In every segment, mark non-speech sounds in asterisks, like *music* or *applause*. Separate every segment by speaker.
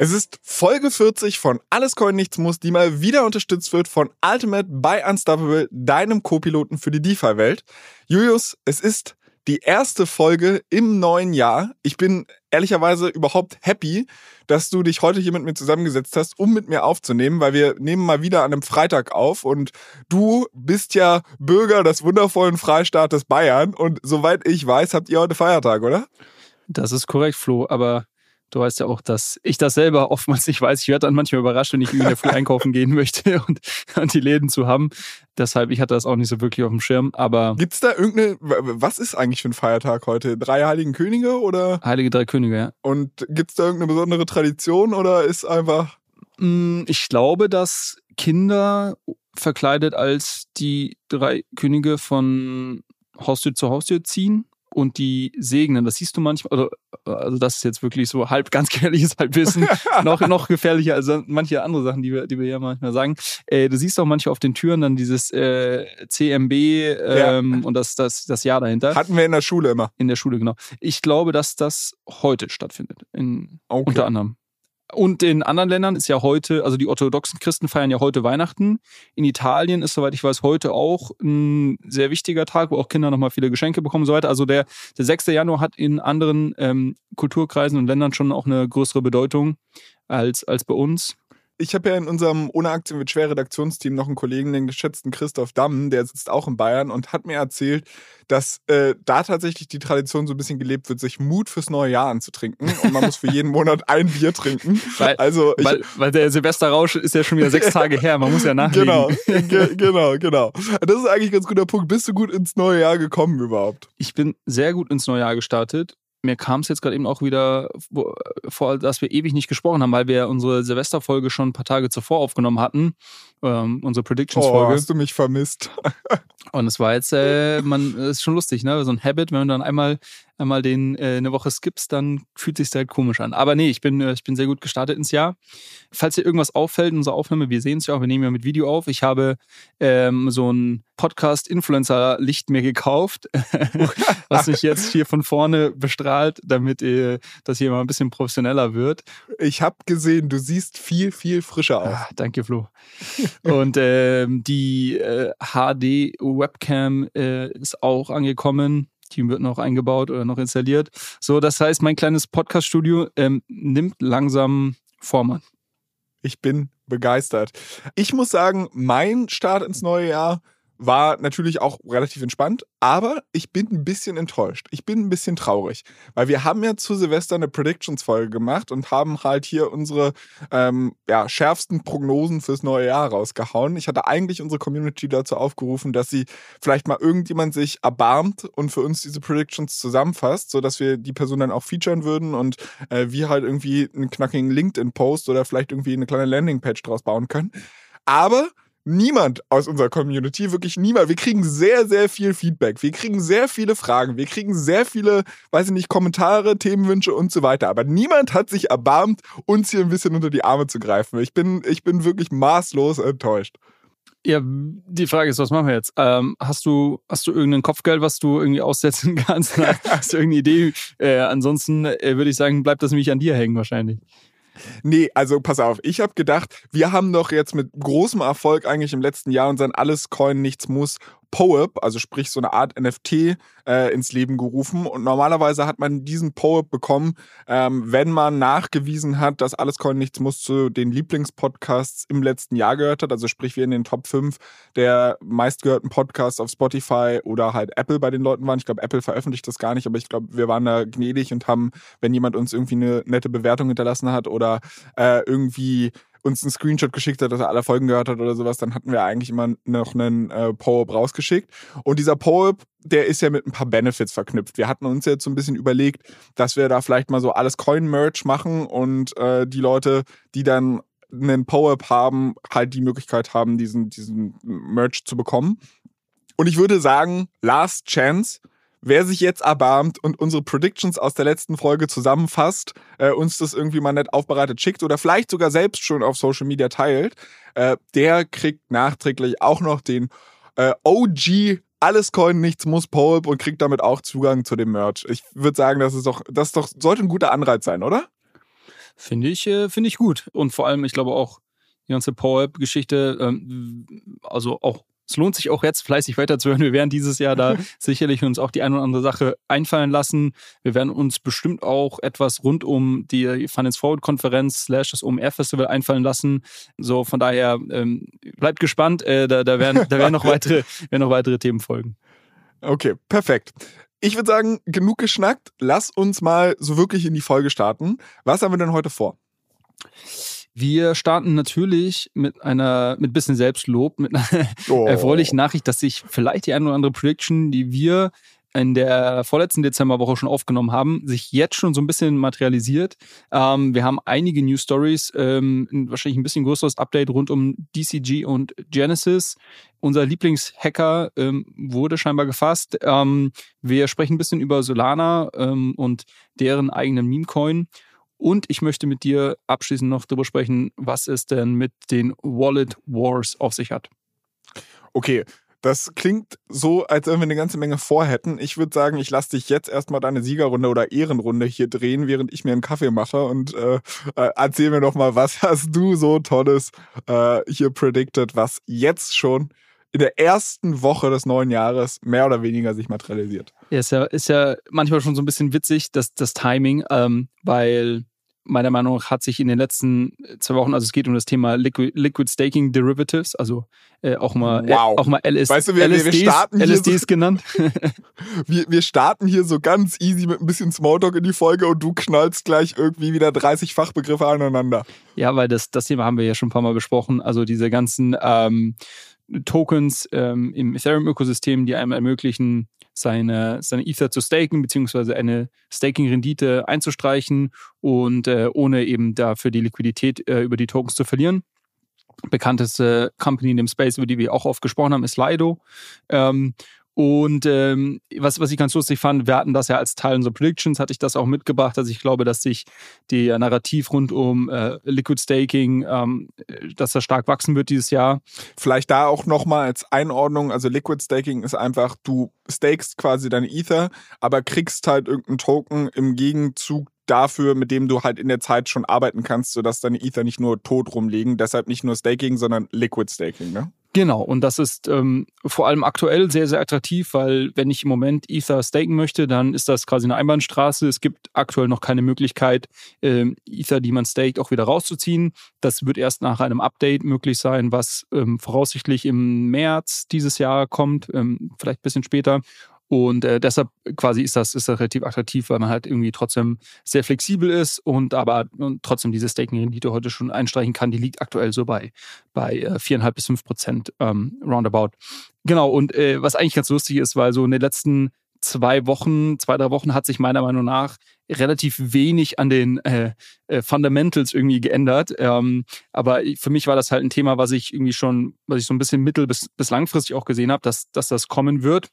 Speaker 1: Es ist Folge 40 von Alles Coin Nichts Muss, die mal wieder unterstützt wird von Ultimate by Unstoppable, deinem Co-Piloten für die DeFi-Welt. Julius, es ist die erste Folge im neuen Jahr. Ich bin ehrlicherweise überhaupt happy, dass du dich heute hier mit mir zusammengesetzt hast, um mit mir aufzunehmen, weil wir nehmen mal wieder an einem Freitag auf und du bist ja Bürger des wundervollen Freistaates Bayern und soweit ich weiß, habt ihr heute Feiertag, oder?
Speaker 2: Das ist korrekt, Flo, aber Du weißt ja auch, dass ich das selber oftmals nicht weiß. Ich werde dann manchmal überrascht, wenn ich in der Früh einkaufen gehen möchte *laughs* und, und, die Läden zu haben. Deshalb, ich hatte das auch nicht so wirklich auf dem Schirm. Aber
Speaker 1: gibt es da irgendeine, was ist eigentlich für ein Feiertag heute? Drei Heiligen Könige oder?
Speaker 2: Heilige Drei Könige, ja.
Speaker 1: Und gibt es da irgendeine besondere Tradition oder ist einfach.
Speaker 2: Mm, ich glaube, dass Kinder verkleidet als die drei Könige von Haustür zu Haustür ziehen und die segnen. Das siehst du manchmal, also das ist jetzt wirklich so halb ganz *laughs* gefährliches Halbwissen, *laughs* noch, noch gefährlicher als manche andere Sachen, die wir, die wir ja manchmal sagen. Äh, du siehst auch manchmal auf den Türen dann dieses äh, CMB ähm, ja. und das, das, das Jahr dahinter.
Speaker 1: Hatten wir in der Schule immer.
Speaker 2: In der Schule, genau. Ich glaube, dass das heute stattfindet, in, okay. unter anderem. Und in anderen Ländern ist ja heute, also die orthodoxen Christen feiern ja heute Weihnachten. In Italien ist, soweit ich weiß, heute auch ein sehr wichtiger Tag, wo auch Kinder nochmal viele Geschenke bekommen und so weiter. Also der, der 6. Januar hat in anderen ähm, Kulturkreisen und Ländern schon auch eine größere Bedeutung als, als bei uns
Speaker 1: ich habe ja in unserem Ohne Aktien wird schwer Redaktionsteam noch einen Kollegen, den geschätzten Christoph Damm, der sitzt auch in Bayern und hat mir erzählt, dass äh, da tatsächlich die Tradition so ein bisschen gelebt wird, sich Mut fürs neue Jahr anzutrinken. Und man muss für jeden Monat ein Bier trinken.
Speaker 2: Weil, also ich, weil, weil der Silvesterrausch ist ja schon wieder sechs Tage her, man muss ja nachlegen.
Speaker 1: Genau, ge genau, genau. Das ist eigentlich ein ganz guter Punkt. Bist du gut ins neue Jahr gekommen überhaupt?
Speaker 2: Ich bin sehr gut ins neue Jahr gestartet mir kam es jetzt gerade eben auch wieder vor, dass wir ewig nicht gesprochen haben, weil wir unsere Silvesterfolge schon ein paar Tage zuvor aufgenommen hatten. Ähm, unsere Predictions-Folge.
Speaker 1: Oh, hast du mich vermisst? *laughs*
Speaker 2: Und es war jetzt, äh, man, ist schon lustig, ne? So ein Habit, wenn man dann einmal einmal den äh, eine Woche skippst, dann fühlt sich halt komisch an. Aber nee, ich bin, äh, ich bin sehr gut gestartet ins Jahr. Falls dir irgendwas auffällt in unserer Aufnahme, wir sehen es ja auch, wir nehmen ja mit Video auf. Ich habe ähm, so ein Podcast-Influencer-Licht mir gekauft, *laughs* was sich jetzt hier von vorne bestrahlt, damit äh, das hier mal ein bisschen professioneller wird.
Speaker 1: Ich habe gesehen, du siehst viel, viel frischer aus. Ah,
Speaker 2: danke, Flo. Und ähm, die äh, HD-Webcam äh, ist auch angekommen. Team wird noch eingebaut oder noch installiert. So, das heißt, mein kleines Podcast-Studio ähm, nimmt langsam Form an.
Speaker 1: Ich bin begeistert. Ich muss sagen, mein Start ins neue Jahr war natürlich auch relativ entspannt, aber ich bin ein bisschen enttäuscht. Ich bin ein bisschen traurig, weil wir haben ja zu Silvester eine Predictions-Folge gemacht und haben halt hier unsere ähm, ja, schärfsten Prognosen fürs neue Jahr rausgehauen. Ich hatte eigentlich unsere Community dazu aufgerufen, dass sie vielleicht mal irgendjemand sich erbarmt und für uns diese Predictions zusammenfasst, sodass wir die Person dann auch featuren würden und äh, wir halt irgendwie einen knackigen LinkedIn-Post oder vielleicht irgendwie eine kleine Landingpage draus bauen können. Aber niemand aus unserer Community, wirklich niemand. Wir kriegen sehr, sehr viel Feedback. Wir kriegen sehr viele Fragen. Wir kriegen sehr viele, weiß ich nicht, Kommentare, Themenwünsche und so weiter. Aber niemand hat sich erbarmt, uns hier ein bisschen unter die Arme zu greifen. Ich bin, ich bin wirklich maßlos enttäuscht.
Speaker 2: Ja, die Frage ist, was machen wir jetzt? Ähm, hast du, hast du irgendein Kopfgeld, was du irgendwie aussetzen kannst? *laughs* hast du irgendeine Idee? Äh, ansonsten äh, würde ich sagen, bleibt das nämlich an dir hängen wahrscheinlich.
Speaker 1: Nee, also pass auf, ich habe gedacht, wir haben doch jetzt mit großem Erfolg eigentlich im letzten Jahr unseren Alles Coin Nichts Muss POEP, also sprich so eine Art NFT, äh, ins Leben gerufen. Und normalerweise hat man diesen POEP bekommen, ähm, wenn man nachgewiesen hat, dass Alles Coin Nichts Muss zu den Lieblingspodcasts im letzten Jahr gehört hat. Also sprich, wir in den Top 5 der meistgehörten Podcasts auf Spotify oder halt Apple bei den Leuten waren. Ich glaube, Apple veröffentlicht das gar nicht, aber ich glaube, wir waren da gnädig und haben, wenn jemand uns irgendwie eine nette Bewertung hinterlassen hat oder äh, irgendwie uns einen Screenshot geschickt hat, dass er alle Folgen gehört hat oder sowas, dann hatten wir eigentlich immer noch einen äh, Po-Up rausgeschickt. Und dieser Po-Up, der ist ja mit ein paar Benefits verknüpft. Wir hatten uns jetzt so ein bisschen überlegt, dass wir da vielleicht mal so alles Coin-Merch machen und äh, die Leute, die dann einen Po-Up haben, halt die Möglichkeit haben, diesen, diesen Merch zu bekommen. Und ich würde sagen, Last Chance Wer sich jetzt erbarmt und unsere Predictions aus der letzten Folge zusammenfasst, äh, uns das irgendwie mal nett aufbereitet schickt oder vielleicht sogar selbst schon auf Social Media teilt, äh, der kriegt nachträglich auch noch den äh, OG alles Coin, nichts muss Pulp und kriegt damit auch Zugang zu dem Merch. Ich würde sagen, das ist doch, das doch, sollte ein guter Anreiz sein, oder?
Speaker 2: Finde ich, äh, finde ich gut. Und vor allem, ich glaube auch, die ganze Pulp-Geschichte, ähm, also auch es lohnt sich auch jetzt fleißig weiterzuhören. Wir werden dieses Jahr da *laughs* sicherlich uns auch die eine oder andere Sache einfallen lassen. Wir werden uns bestimmt auch etwas rund um die Finance Forward Konferenz slash das OMR Festival einfallen lassen. So von daher ähm, bleibt gespannt. Äh, da, da, werden, da werden noch *laughs* weitere, werden noch weitere Themen folgen.
Speaker 1: Okay, perfekt. Ich würde sagen, genug geschnackt. Lass uns mal so wirklich in die Folge starten. Was haben wir denn heute vor?
Speaker 2: Wir starten natürlich mit einer, mit bisschen Selbstlob, mit einer *laughs* oh. erfreulichen Nachricht, dass sich vielleicht die eine oder andere Prediction, die wir in der vorletzten Dezemberwoche schon aufgenommen haben, sich jetzt schon so ein bisschen materialisiert. Ähm, wir haben einige News Stories, ähm, wahrscheinlich ein bisschen größeres Update rund um DCG und Genesis. Unser Lieblingshacker ähm, wurde scheinbar gefasst. Ähm, wir sprechen ein bisschen über Solana ähm, und deren eigenen Meme-Coin. Und ich möchte mit dir abschließend noch darüber sprechen, was es denn mit den Wallet Wars auf sich hat.
Speaker 1: Okay, das klingt so, als wenn wir eine ganze Menge vorhätten. Ich würde sagen, ich lasse dich jetzt erstmal deine Siegerrunde oder Ehrenrunde hier drehen, während ich mir einen Kaffee mache und äh, äh, erzähl mir doch mal, was hast du so Tolles äh, hier predicted, was jetzt schon in der ersten Woche des neuen Jahres mehr oder weniger sich materialisiert.
Speaker 2: Ja, ist ja, ist ja manchmal schon so ein bisschen witzig, dass das Timing, ähm, weil meiner Meinung nach hat sich in den letzten zwei Wochen, also es geht um das Thema Liquid, Liquid Staking Derivatives, also äh, auch mal,
Speaker 1: äh, wow.
Speaker 2: auch mal LS,
Speaker 1: weißt du, wir,
Speaker 2: LSDs,
Speaker 1: wir starten
Speaker 2: LSDs so, genannt. *laughs*
Speaker 1: wir, wir starten hier so ganz easy mit ein bisschen Smalltalk in die Folge und du knallst gleich irgendwie wieder 30 Fachbegriffe aneinander.
Speaker 2: Ja, weil das, das Thema haben wir ja schon ein paar Mal besprochen. Also diese ganzen ähm, Tokens ähm, im Ethereum-Ökosystem, die einem ermöglichen, seine, seine Ether zu staken, beziehungsweise eine Staking-Rendite einzustreichen und äh, ohne eben dafür die Liquidität äh, über die Tokens zu verlieren. Bekannteste Company in dem Space, über die wir auch oft gesprochen haben, ist Lido. Ähm, und ähm, was, was ich ganz lustig fand, wir hatten das ja als Teil unserer Predictions, hatte ich das auch mitgebracht. Also ich glaube, dass sich der Narrativ rund um äh, Liquid Staking, ähm, dass das stark wachsen wird dieses Jahr.
Speaker 1: Vielleicht da auch nochmal als Einordnung, also Liquid Staking ist einfach, du stakest quasi deine Ether, aber kriegst halt irgendeinen Token im Gegenzug dafür, mit dem du halt in der Zeit schon arbeiten kannst, sodass deine Ether nicht nur tot rumliegen. Deshalb nicht nur Staking, sondern Liquid Staking, ne?
Speaker 2: Genau, und das ist ähm, vor allem aktuell sehr, sehr attraktiv, weil wenn ich im Moment Ether staken möchte, dann ist das quasi eine Einbahnstraße. Es gibt aktuell noch keine Möglichkeit, ähm, Ether, die man staked, auch wieder rauszuziehen. Das wird erst nach einem Update möglich sein, was ähm, voraussichtlich im März dieses Jahr kommt, ähm, vielleicht ein bisschen später. Und äh, deshalb quasi ist das, ist das relativ attraktiv, weil man halt irgendwie trotzdem sehr flexibel ist und aber und trotzdem diese Staking-Rendite heute schon einstreichen kann. Die liegt aktuel so bei, bei äh, 4,5 bis 5 Prozent ähm, roundabout. Genau, und äh, was eigentlich ganz lustig ist, weil so in den letzten zwei Wochen, zwei, drei Wochen hat sich meiner Meinung nach relativ wenig an den äh, äh, Fundamentals irgendwie geändert. Ähm, aber für mich war das halt ein Thema, was ich irgendwie schon, was ich so ein bisschen mittel- bis, bis langfristig auch gesehen habe, dass, dass das kommen wird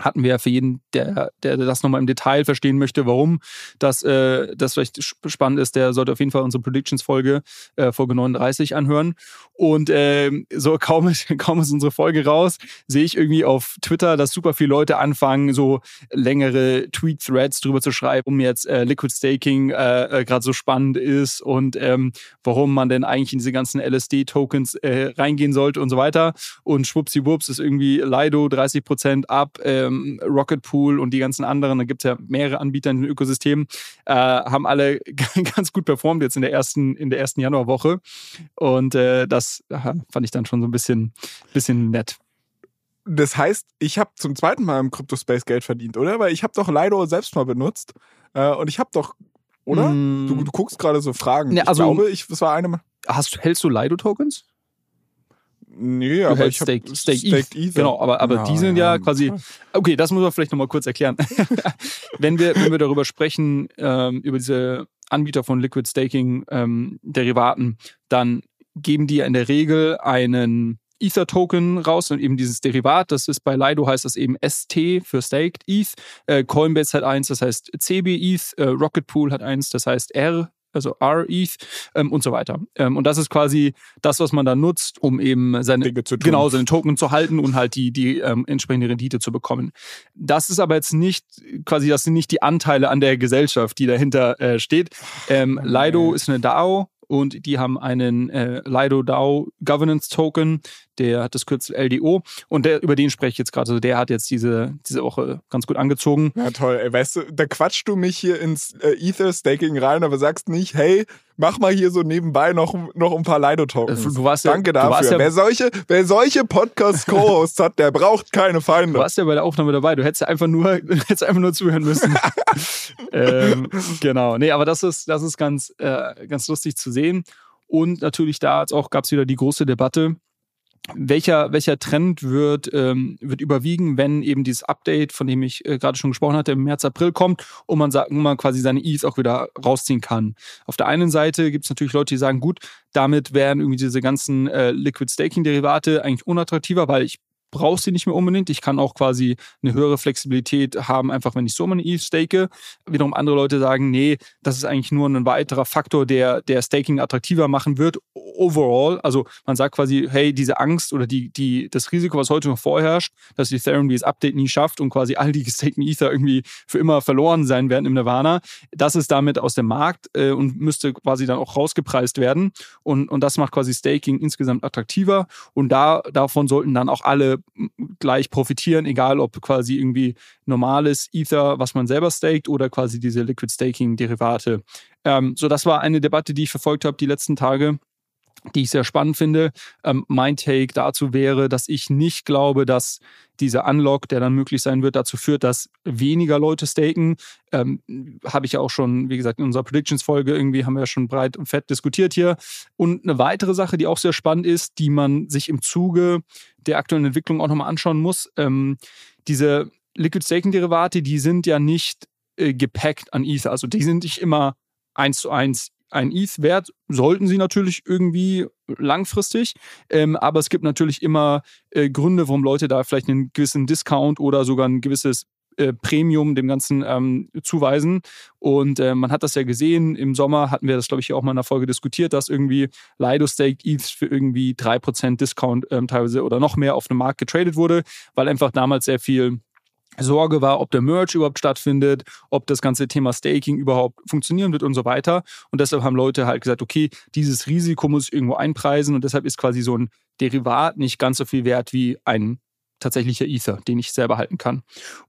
Speaker 2: hatten wir ja für jeden, der, der das nochmal im Detail verstehen möchte, warum das, äh, das vielleicht spannend ist, der sollte auf jeden Fall unsere Predictions-Folge, äh, Folge 39, anhören. Und äh, so *laughs* kaum kaum ist unsere Folge raus, sehe ich irgendwie auf Twitter, dass super viele Leute anfangen, so längere Tweet-Threads drüber zu schreiben, um jetzt äh, Liquid Staking äh, äh, gerade so spannend ist und ähm, warum man denn eigentlich in diese ganzen LSD-Tokens äh, reingehen sollte und so weiter. Und schwuppsiwupps ist irgendwie Lido 30% ab, äh, ähm, Rocket Pool und die ganzen anderen, da gibt es ja mehrere Anbieter in dem Ökosystem, äh, haben alle *laughs* ganz gut performt jetzt in der ersten, in der ersten Januarwoche. Und äh, das fand ich dann schon so ein bisschen, bisschen nett.
Speaker 1: Das heißt, ich habe zum zweiten Mal im Crypto-Space Geld verdient, oder? Weil ich habe doch Lido selbst mal benutzt äh, und ich habe doch, oder? Mm. Du, du, guckst gerade so Fragen.
Speaker 2: Ja, also,
Speaker 1: ich glaube, ich, es war eine.
Speaker 2: hast, hältst du Lido-Tokens?
Speaker 1: Nee,
Speaker 2: Du
Speaker 1: aber ich habe
Speaker 2: Stake, Stake ETH.
Speaker 1: Ether.
Speaker 2: Genau, aber, aber die sind ja, quasi. Okay, das muss man vielleicht nochmal kurz erklären. *laughs* wenn, wir, wenn wir darüber sprechen, ähm, über diese Anbieter von Liquid Staking ähm, Derivaten, dann geben die ja in der Regel einen Ether-Token raus und eben dieses Derivat, das ist bei Lido heißt das eben ST für Staked ETH. Äh, Coinbase hat eins, das heißt CB ETH. Äh, Rocket Pool hat eins, das heißt R also R-ETH ähm, und so weiter. Ähm, und das ist quasi das, was man dann nutzt, um eben seine,
Speaker 1: Dinge zu tun.
Speaker 2: genau, seine Token zu halten und halt die, die ähm, entsprechende Rendite zu bekommen. Das ist aber jetzt nicht, quasi, das sind nicht die Anteile an der Gesellschaft, die dahinter äh, steht. Ähm, Lido ist eine DAO und die haben einen äh, Lido DAO Governance Token, der hat das Kürzel LDO und der, über den spreche ich jetzt gerade. Also der hat jetzt diese, diese Woche ganz gut angezogen.
Speaker 1: Ja, toll. Ey, weißt du, da quatschst du mich hier ins äh, Ether-Staking rein, aber sagst nicht, hey, mach mal hier so nebenbei noch, noch ein paar Lido-Tokens.
Speaker 2: Äh, Du warst ja-
Speaker 1: Danke
Speaker 2: du warst
Speaker 1: dafür.
Speaker 2: ja-
Speaker 1: wer solche, wer solche Podcast-Co-Hosts hat, der braucht keine
Speaker 2: Du
Speaker 1: Feinde.
Speaker 2: warst ja bei der Aufnahme dabei. Du hättest ja einfach nur, *laughs* du hättest einfach nur zuhören müssen. *laughs* ähm, genau. Nee, aber das ist, das ist ganz, äh, ganz lustig zu sehen. Und natürlich da auch gab es wieder die große Debatte. Welcher, welcher Trend wird, ähm, wird überwiegen, wenn eben dieses Update, von dem ich äh, gerade schon gesprochen hatte, im März, April kommt und man sagt, man quasi seine ETH auch wieder rausziehen kann. Auf der einen Seite gibt es natürlich Leute, die sagen, gut, damit wären irgendwie diese ganzen äh, Liquid Staking Derivate eigentlich unattraktiver, weil ich brauche sie nicht mehr unbedingt. Ich kann auch quasi eine höhere Flexibilität haben, einfach wenn ich so meine ETH stake. Wiederum andere Leute sagen, nee, das ist eigentlich nur ein weiterer Faktor, der, der Staking attraktiver machen wird. Overall, also man sagt quasi, hey, diese Angst oder die, die, das Risiko, was heute noch vorherrscht, dass Ethereum dieses Update nie schafft und quasi all die gestakten Ether irgendwie für immer verloren sein werden im Nirvana, das ist damit aus dem Markt äh, und müsste quasi dann auch rausgepreist werden. Und, und das macht quasi Staking insgesamt attraktiver. Und da, davon sollten dann auch alle gleich profitieren, egal ob quasi irgendwie normales Ether, was man selber staked, oder quasi diese Liquid Staking Derivate. Ähm, so, das war eine Debatte, die ich verfolgt habe die letzten Tage die ich sehr spannend finde. Ähm, mein Take dazu wäre, dass ich nicht glaube, dass dieser Unlock, der dann möglich sein wird, dazu führt, dass weniger Leute staken. Ähm, Habe ich ja auch schon, wie gesagt, in unserer Predictions-Folge irgendwie haben wir ja schon breit und fett diskutiert hier. Und eine weitere Sache, die auch sehr spannend ist, die man sich im Zuge der aktuellen Entwicklung auch nochmal anschauen muss, ähm, diese Liquid Staking Derivate, die sind ja nicht äh, gepackt an Ether. Also die sind nicht immer eins zu eins ein ETH wert, sollten sie natürlich irgendwie langfristig. Ähm, aber es gibt natürlich immer äh, Gründe, warum Leute da vielleicht einen gewissen Discount oder sogar ein gewisses äh, Premium dem Ganzen ähm, zuweisen. Und äh, man hat das ja gesehen, im Sommer hatten wir das, glaube ich, auch mal in einer Folge diskutiert, dass irgendwie Lido Staked ETH für irgendwie 3% Discount ähm, teilweise oder noch mehr auf dem Markt getradet wurde, weil einfach damals sehr viel Sorge war, ob der Merge überhaupt stattfindet, ob das ganze Thema Staking überhaupt funktionieren wird und so weiter. Und deshalb haben Leute halt gesagt, okay, dieses Risiko muss ich irgendwo einpreisen und deshalb ist quasi so ein Derivat nicht ganz so viel wert wie ein tatsächlicher Ether, den ich selber halten kann.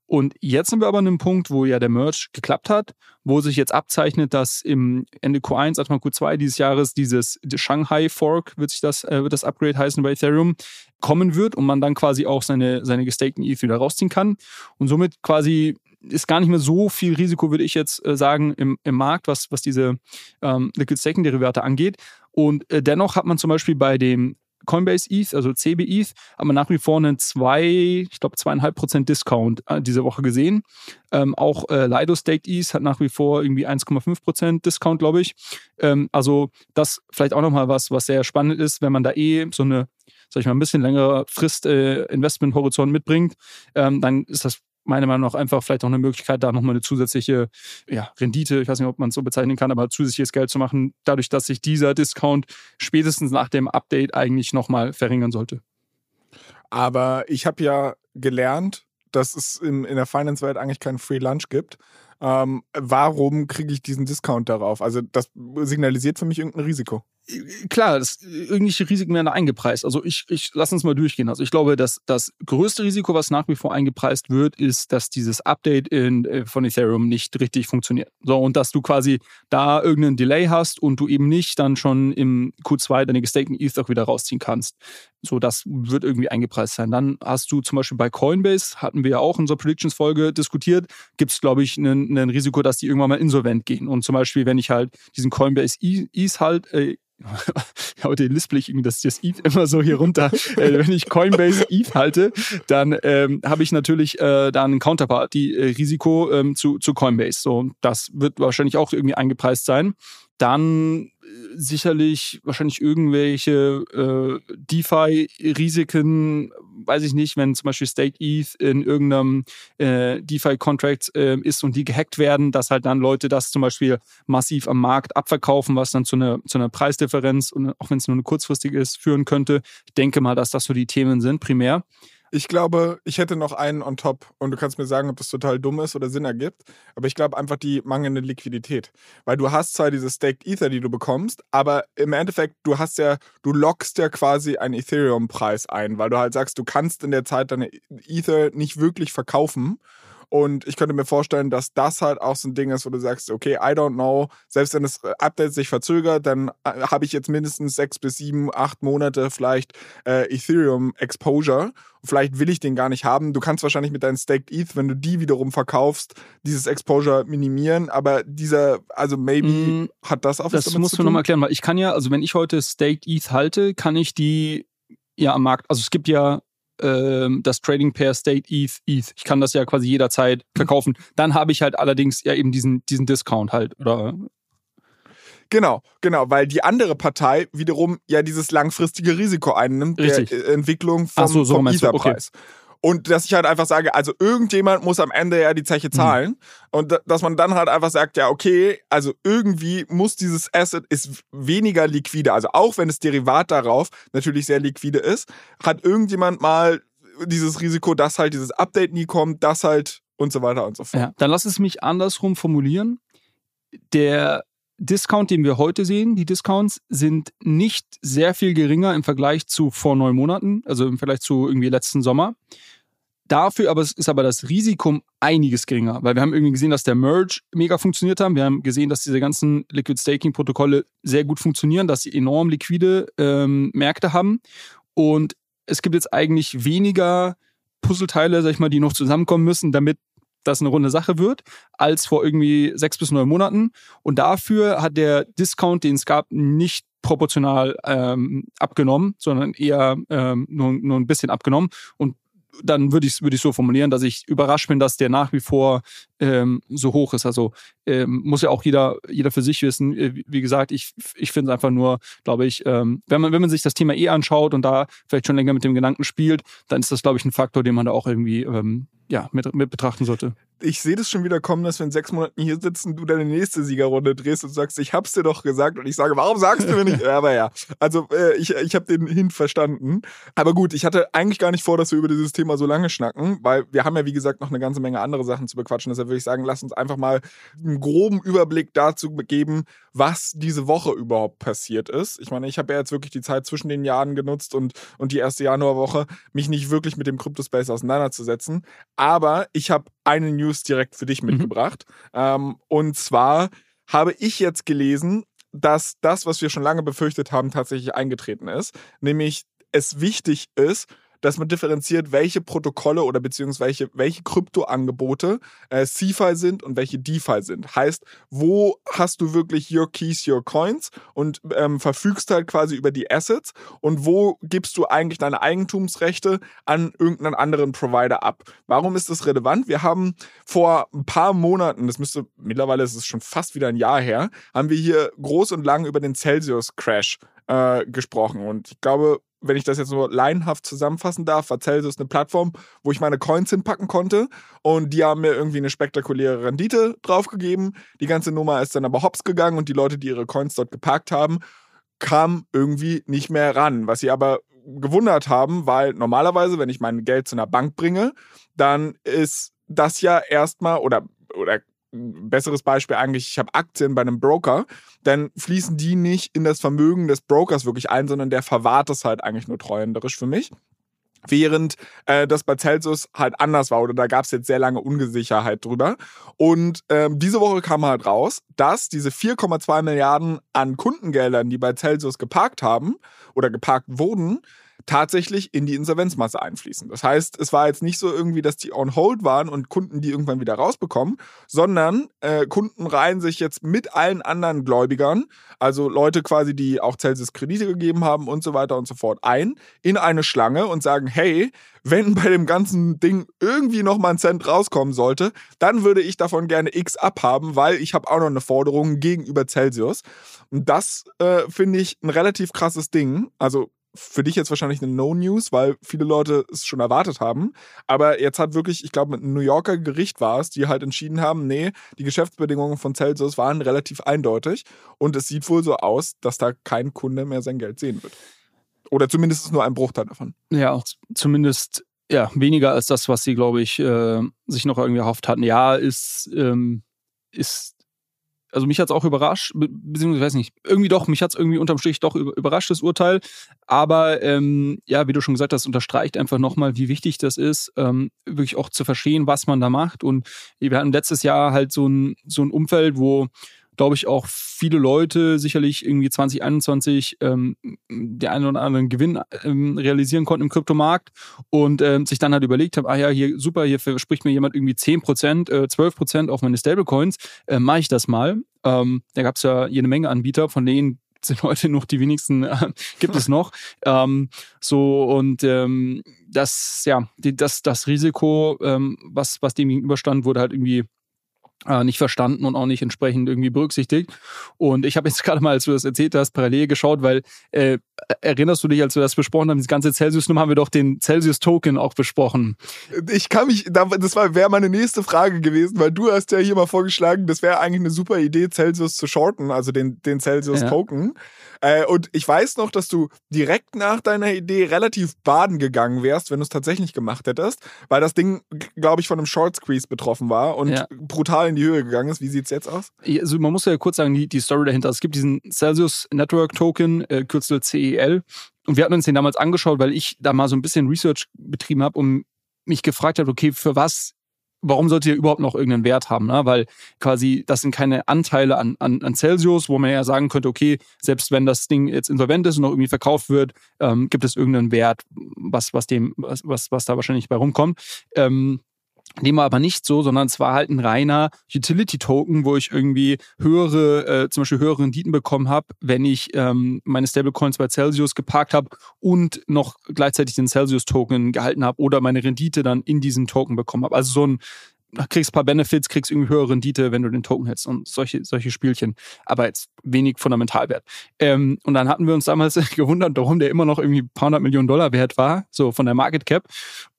Speaker 2: Und jetzt sind wir aber an einem Punkt, wo ja der Merge geklappt hat, wo sich jetzt abzeichnet, dass im Ende Q1, Anfang Q2 dieses Jahres dieses Shanghai Fork, wird sich das, äh, wird das Upgrade heißen bei Ethereum, kommen wird und man dann quasi auch seine, seine gestakten ETH wieder rausziehen kann. Und somit quasi ist gar nicht mehr so viel Risiko, würde ich jetzt äh, sagen, im, im Markt, was, was diese ähm, Liquid Staking Derivate angeht. Und äh, dennoch hat man zum Beispiel bei dem Coinbase ETH, also CB ETH, haben wir nach wie vor einen zwei, ich glaube zweieinhalb Prozent Discount äh, diese Woche gesehen. Ähm, auch äh, Lido Staked ETH hat nach wie vor irgendwie 1,5 Prozent Discount, glaube ich. Ähm, also das vielleicht auch nochmal was, was sehr spannend ist, wenn man da eh so eine, sag ich mal, ein bisschen längere Frist äh, Investmenthorizont mitbringt, ähm, dann ist das meiner Meinung nach einfach vielleicht auch eine Möglichkeit, da nochmal eine zusätzliche ja, Rendite, ich weiß nicht, ob man es so bezeichnen kann, aber zusätzliches Geld zu machen, dadurch, dass sich dieser Discount spätestens nach dem Update eigentlich nochmal verringern sollte.
Speaker 1: Aber ich habe ja gelernt, dass es in, in der Finance-Welt eigentlich keinen Free Lunch gibt. Ähm, warum kriege ich diesen Discount darauf? Also das signalisiert für mich irgendein Risiko.
Speaker 2: Klar, das, irgendwelche Risiken werden da eingepreist. Also ich, ich lass uns mal durchgehen. Also ich glaube, dass das größte Risiko, was nach wie vor eingepreist wird, ist, dass dieses Update in, äh, von Ethereum nicht richtig funktioniert. So, und dass du quasi da irgendeinen Delay hast und du eben nicht dann schon im Q2 deine gestakten ETH auch wieder rausziehen kannst. So, das wird irgendwie eingepreist sein. Dann hast du zum Beispiel bei Coinbase, hatten wir ja auch in unserer Predictions-Folge diskutiert, gibt es, glaube ich, ein Risiko, dass die irgendwann mal insolvent gehen. Und zum Beispiel, wenn ich halt diesen Coinbase ETH halt, äh, *laughs* heute lispel ich irgendwie das, das ETH immer so hier runter. *laughs* äh, wenn ich Coinbase ETH halte, dann ähm, habe ich natürlich äh, da ein Counterparty-Risiko ähm, zu, zu Coinbase. So, das wird wahrscheinlich auch irgendwie eingepreist sein. Dann sicherlich wahrscheinlich irgendwelche äh, DeFi-Risiken, weiß ich nicht, wenn zum Beispiel State ETH in irgendeinem äh, DeFi-Contract äh, ist und die gehackt werden, dass halt dann Leute das zum Beispiel massiv am Markt abverkaufen, was dann zu einer, zu einer Preisdifferenz und auch wenn es nur eine kurzfristige ist, führen könnte. Ich denke mal, dass das so die Themen sind, primär.
Speaker 1: Ich glaube, ich hätte noch einen on top und du kannst mir sagen, ob das total dumm ist oder Sinn ergibt. Aber ich glaube einfach die mangelnde Liquidität. Weil du hast zwar diese Staked Ether, die du bekommst, aber im Endeffekt, du hast ja, du lockst ja quasi einen Ethereum-Preis ein, weil du halt sagst, du kannst in der Zeit deine Ether nicht wirklich verkaufen. Und ich könnte mir vorstellen, dass das halt auch so ein Ding ist, wo du sagst, okay, I don't know, selbst wenn das Update sich verzögert, dann äh, habe ich jetzt mindestens sechs bis sieben, acht Monate vielleicht äh, Ethereum Exposure. Vielleicht will ich den gar nicht haben. Du kannst wahrscheinlich mit deinen Staked ETH, wenn du die wiederum verkaufst, dieses Exposure minimieren. Aber dieser, also maybe mm, hat das auch
Speaker 2: was Das musst du nochmal erklären, weil ich kann ja, also wenn ich heute Staked ETH halte, kann ich die ja am Markt, also es gibt ja ähm, das Trading Pair State ETH, ETH. Ich kann das ja quasi jederzeit mhm. verkaufen. Dann habe ich halt allerdings ja eben diesen, diesen Discount halt, oder?
Speaker 1: Genau, genau, weil die andere Partei wiederum ja dieses langfristige Risiko einnimmt, Richtig. der Entwicklung vom, so, so vom Ether-Preis. Okay. Und dass ich halt einfach sage, also irgendjemand muss am Ende ja die Zeche mhm. zahlen. Mhm. Und dass man dann halt einfach sagt, ja, okay, also irgendwie muss dieses Asset ist weniger liquide. Also auch wenn das Derivat darauf natürlich sehr liquide ist, hat irgendjemand mal dieses Risiko, dass halt dieses Update nie kommt, das halt und so weiter und so fort. Ja,
Speaker 2: dann lass es mich andersrum formulieren. Der Discount, den wir heute sehen, die Discounts sind nicht sehr viel geringer im Vergleich zu vor neun Monaten, also im Vergleich zu irgendwie letzten Sommer. Dafür aber ist aber das Risiko einiges geringer, weil wir haben irgendwie gesehen, dass der Merge mega funktioniert haben. Wir haben gesehen, dass diese ganzen Liquid Staking Protokolle sehr gut funktionieren, dass sie enorm liquide ähm, Märkte haben. Und es gibt jetzt eigentlich weniger Puzzleteile, sag ich mal, die noch zusammenkommen müssen, damit das eine runde Sache wird, als vor irgendwie sechs bis neun Monaten. Und dafür hat der Discount, den es gab, nicht proportional ähm, abgenommen, sondern eher ähm, nur, nur ein bisschen abgenommen. Und dann würde ich es würd so formulieren, dass ich überrascht bin, dass der nach wie vor ähm, so hoch ist. Also ähm, muss ja auch jeder, jeder für sich wissen. Äh, wie gesagt, ich, ich finde es einfach nur, glaube ich, ähm, wenn, man, wenn man sich das Thema eh anschaut und da vielleicht schon länger mit dem Gedanken spielt, dann ist das, glaube ich, ein Faktor, den man da auch irgendwie ähm, ja, mit, mit betrachten sollte
Speaker 1: ich sehe das schon wieder kommen, dass wir in sechs Monaten hier sitzen, du deine nächste Siegerrunde drehst und sagst, ich hab's dir doch gesagt. Und ich sage, warum sagst du mir nicht? *laughs* Aber ja, also äh, ich, ich habe den Hint verstanden. Aber gut, ich hatte eigentlich gar nicht vor, dass wir über dieses Thema so lange schnacken, weil wir haben ja, wie gesagt, noch eine ganze Menge andere Sachen zu bequatschen. Deshalb würde ich sagen, lass uns einfach mal einen groben Überblick dazu geben, was diese Woche überhaupt passiert ist. Ich meine, ich habe ja jetzt wirklich die Zeit zwischen den Jahren genutzt und, und die erste Januarwoche, mich nicht wirklich mit dem Crypto-Space auseinanderzusetzen. Aber ich habe eine News direkt für dich mhm. mitgebracht. Mhm. Ähm, und zwar habe ich jetzt gelesen, dass das, was wir schon lange befürchtet haben, tatsächlich eingetreten ist. Nämlich es wichtig ist, dass man differenziert, welche Protokolle oder beziehungsweise welche Kryptoangebote äh, CeFi sind und welche DeFi sind. Heißt, wo hast du wirklich your keys, your coins und ähm, verfügst halt quasi über die Assets und wo gibst du eigentlich deine Eigentumsrechte an irgendeinen anderen Provider ab? Warum ist das relevant? Wir haben vor ein paar Monaten, das müsste mittlerweile ist es schon fast wieder ein Jahr her, haben wir hier groß und lang über den Celsius Crash äh, gesprochen und ich glaube, wenn ich das jetzt nur laienhaft zusammenfassen darf, war Celsius eine Plattform, wo ich meine Coins hinpacken konnte und die haben mir irgendwie eine spektakuläre Rendite draufgegeben. Die ganze Nummer ist dann aber hops gegangen und die Leute, die ihre Coins dort geparkt haben, kamen irgendwie nicht mehr ran. Was sie aber gewundert haben, weil normalerweise, wenn ich mein Geld zu einer Bank bringe, dann ist das ja erstmal oder oder besseres Beispiel eigentlich, ich habe Aktien bei einem Broker, dann fließen die nicht in das Vermögen des Brokers wirklich ein, sondern der verwahrt es halt eigentlich nur treuhänderisch für mich. Während äh, das bei Celsius halt anders war oder da gab es jetzt sehr lange Ungesicherheit drüber. Und ähm, diese Woche kam halt raus, dass diese 4,2 Milliarden an Kundengeldern, die bei Celsius geparkt haben oder geparkt wurden, tatsächlich in die Insolvenzmasse einfließen. Das heißt, es war jetzt nicht so irgendwie, dass die on hold waren und Kunden die irgendwann wieder rausbekommen, sondern äh, Kunden reihen sich jetzt mit allen anderen Gläubigern, also Leute quasi, die auch Celsius Kredite gegeben haben und so weiter und so fort, ein in eine Schlange und sagen, hey, wenn bei dem ganzen Ding irgendwie noch mal ein Cent rauskommen sollte, dann würde ich davon gerne X abhaben, weil ich habe auch noch eine Forderung gegenüber Celsius. Und das äh, finde ich ein relativ krasses Ding. Also für dich jetzt wahrscheinlich eine No-News, weil viele Leute es schon erwartet haben. Aber jetzt hat wirklich, ich glaube, mit einem New Yorker Gericht war es, die halt entschieden haben, nee, die Geschäftsbedingungen von Celsius waren relativ eindeutig. Und es sieht wohl so aus, dass da kein Kunde mehr sein Geld sehen wird. Oder zumindest nur ein Bruchteil davon.
Speaker 2: Ja, zumindest ja, weniger als das, was sie, glaube ich, äh, sich noch irgendwie erhofft hatten. Ja, ist, ähm, ist also mich hat es auch überrascht, beziehungsweise weiß nicht, irgendwie doch, mich hat es irgendwie unterm Strich doch überrascht, das Urteil. Aber ähm, ja, wie du schon gesagt hast, unterstreicht einfach nochmal, wie wichtig das ist, ähm, wirklich auch zu verstehen, was man da macht. Und wir hatten letztes Jahr halt so ein, so ein Umfeld, wo glaube ich, auch viele Leute sicherlich irgendwie 2021 ähm, der einen oder anderen Gewinn ähm, realisieren konnten im Kryptomarkt und ähm, sich dann halt überlegt haben, ah ja, hier super, hier verspricht mir jemand irgendwie 10%, äh, 12% auf meine Stablecoins, äh, mache ich das mal. Ähm, da gab es ja jede Menge Anbieter, von denen *laughs* sind heute noch die wenigsten, äh, gibt es noch. *laughs* Ähm, so und ähm, das, ja, die, das, das Risiko, ähm, was, was dem gegenüberstand, wurde halt irgendwie äh, nicht verstanden und auch nicht entsprechend irgendwie berücksichtigt. Und ich habe jetzt *laughs* gerade mal, als du das erzählt hast, parallel geschaut, weil äh, erinnerst du dich, als wir das besprochen haben, das ganze Celsius-Nummer haben wir doch den Celsius-Token auch besprochen.
Speaker 1: Ich kann mich, das wäre meine nächste Frage gewesen, weil du hast ja hier mal vorgeschlagen, das wäre eigentlich eine super Idee, Celsius zu shorten, also den, den Celsius-Token. Ja. Äh, und ich weiß noch, dass du direkt nach deiner Idee relativ baden gegangen wärst, wenn du es tatsächlich gemacht hättest, weil das Ding, glaube ich, von einem Short Squeeze betroffen war und ja. brutal in die Höhe gegangen ist. Wie sieht es jetzt aus?
Speaker 2: Also man muss ja kurz sagen, die, die Story dahinter. Es gibt diesen Celsius Network Token, äh, Kürzel CEL. Und wir hatten uns den damals angeschaut, weil ich da mal so ein bisschen Research betrieben habe und mich gefragt habe, okay, für was warum sollte ihr überhaupt noch irgendeinen Wert haben? Ne? Weil quasi das sind keine Anteile an, an, an Celsius, wo man ja sagen könnte, okay, selbst wenn das Ding jetzt insolvent ist und noch irgendwie verkauft wird, ähm, gibt es irgendeinen Wert, was, was dem, was, was da wahrscheinlich bei rumkommt. Ähm, dem war aber nicht so, sondern es war halt ein reiner Utility-Token, wo ich irgendwie höhere, äh, zum Beispiel höhere Renditen bekommen habe, wenn ich ähm, meine Stablecoins bei Celsius geparkt habe und noch gleichzeitig den Celsius-Token gehalten habe oder meine Rendite dann in diesem Token bekommen habe. Also so ein kriegst ein paar Benefits, kriegst irgendwie höhere Rendite, wenn du den Token hältst und solche, solche Spielchen. Aber jetzt wenig Fundamentalwert. Ähm, und dann hatten wir uns damals *laughs* gewundert, warum der immer noch irgendwie ein paar hundert Millionen Dollar wert war, so von der Market Cap.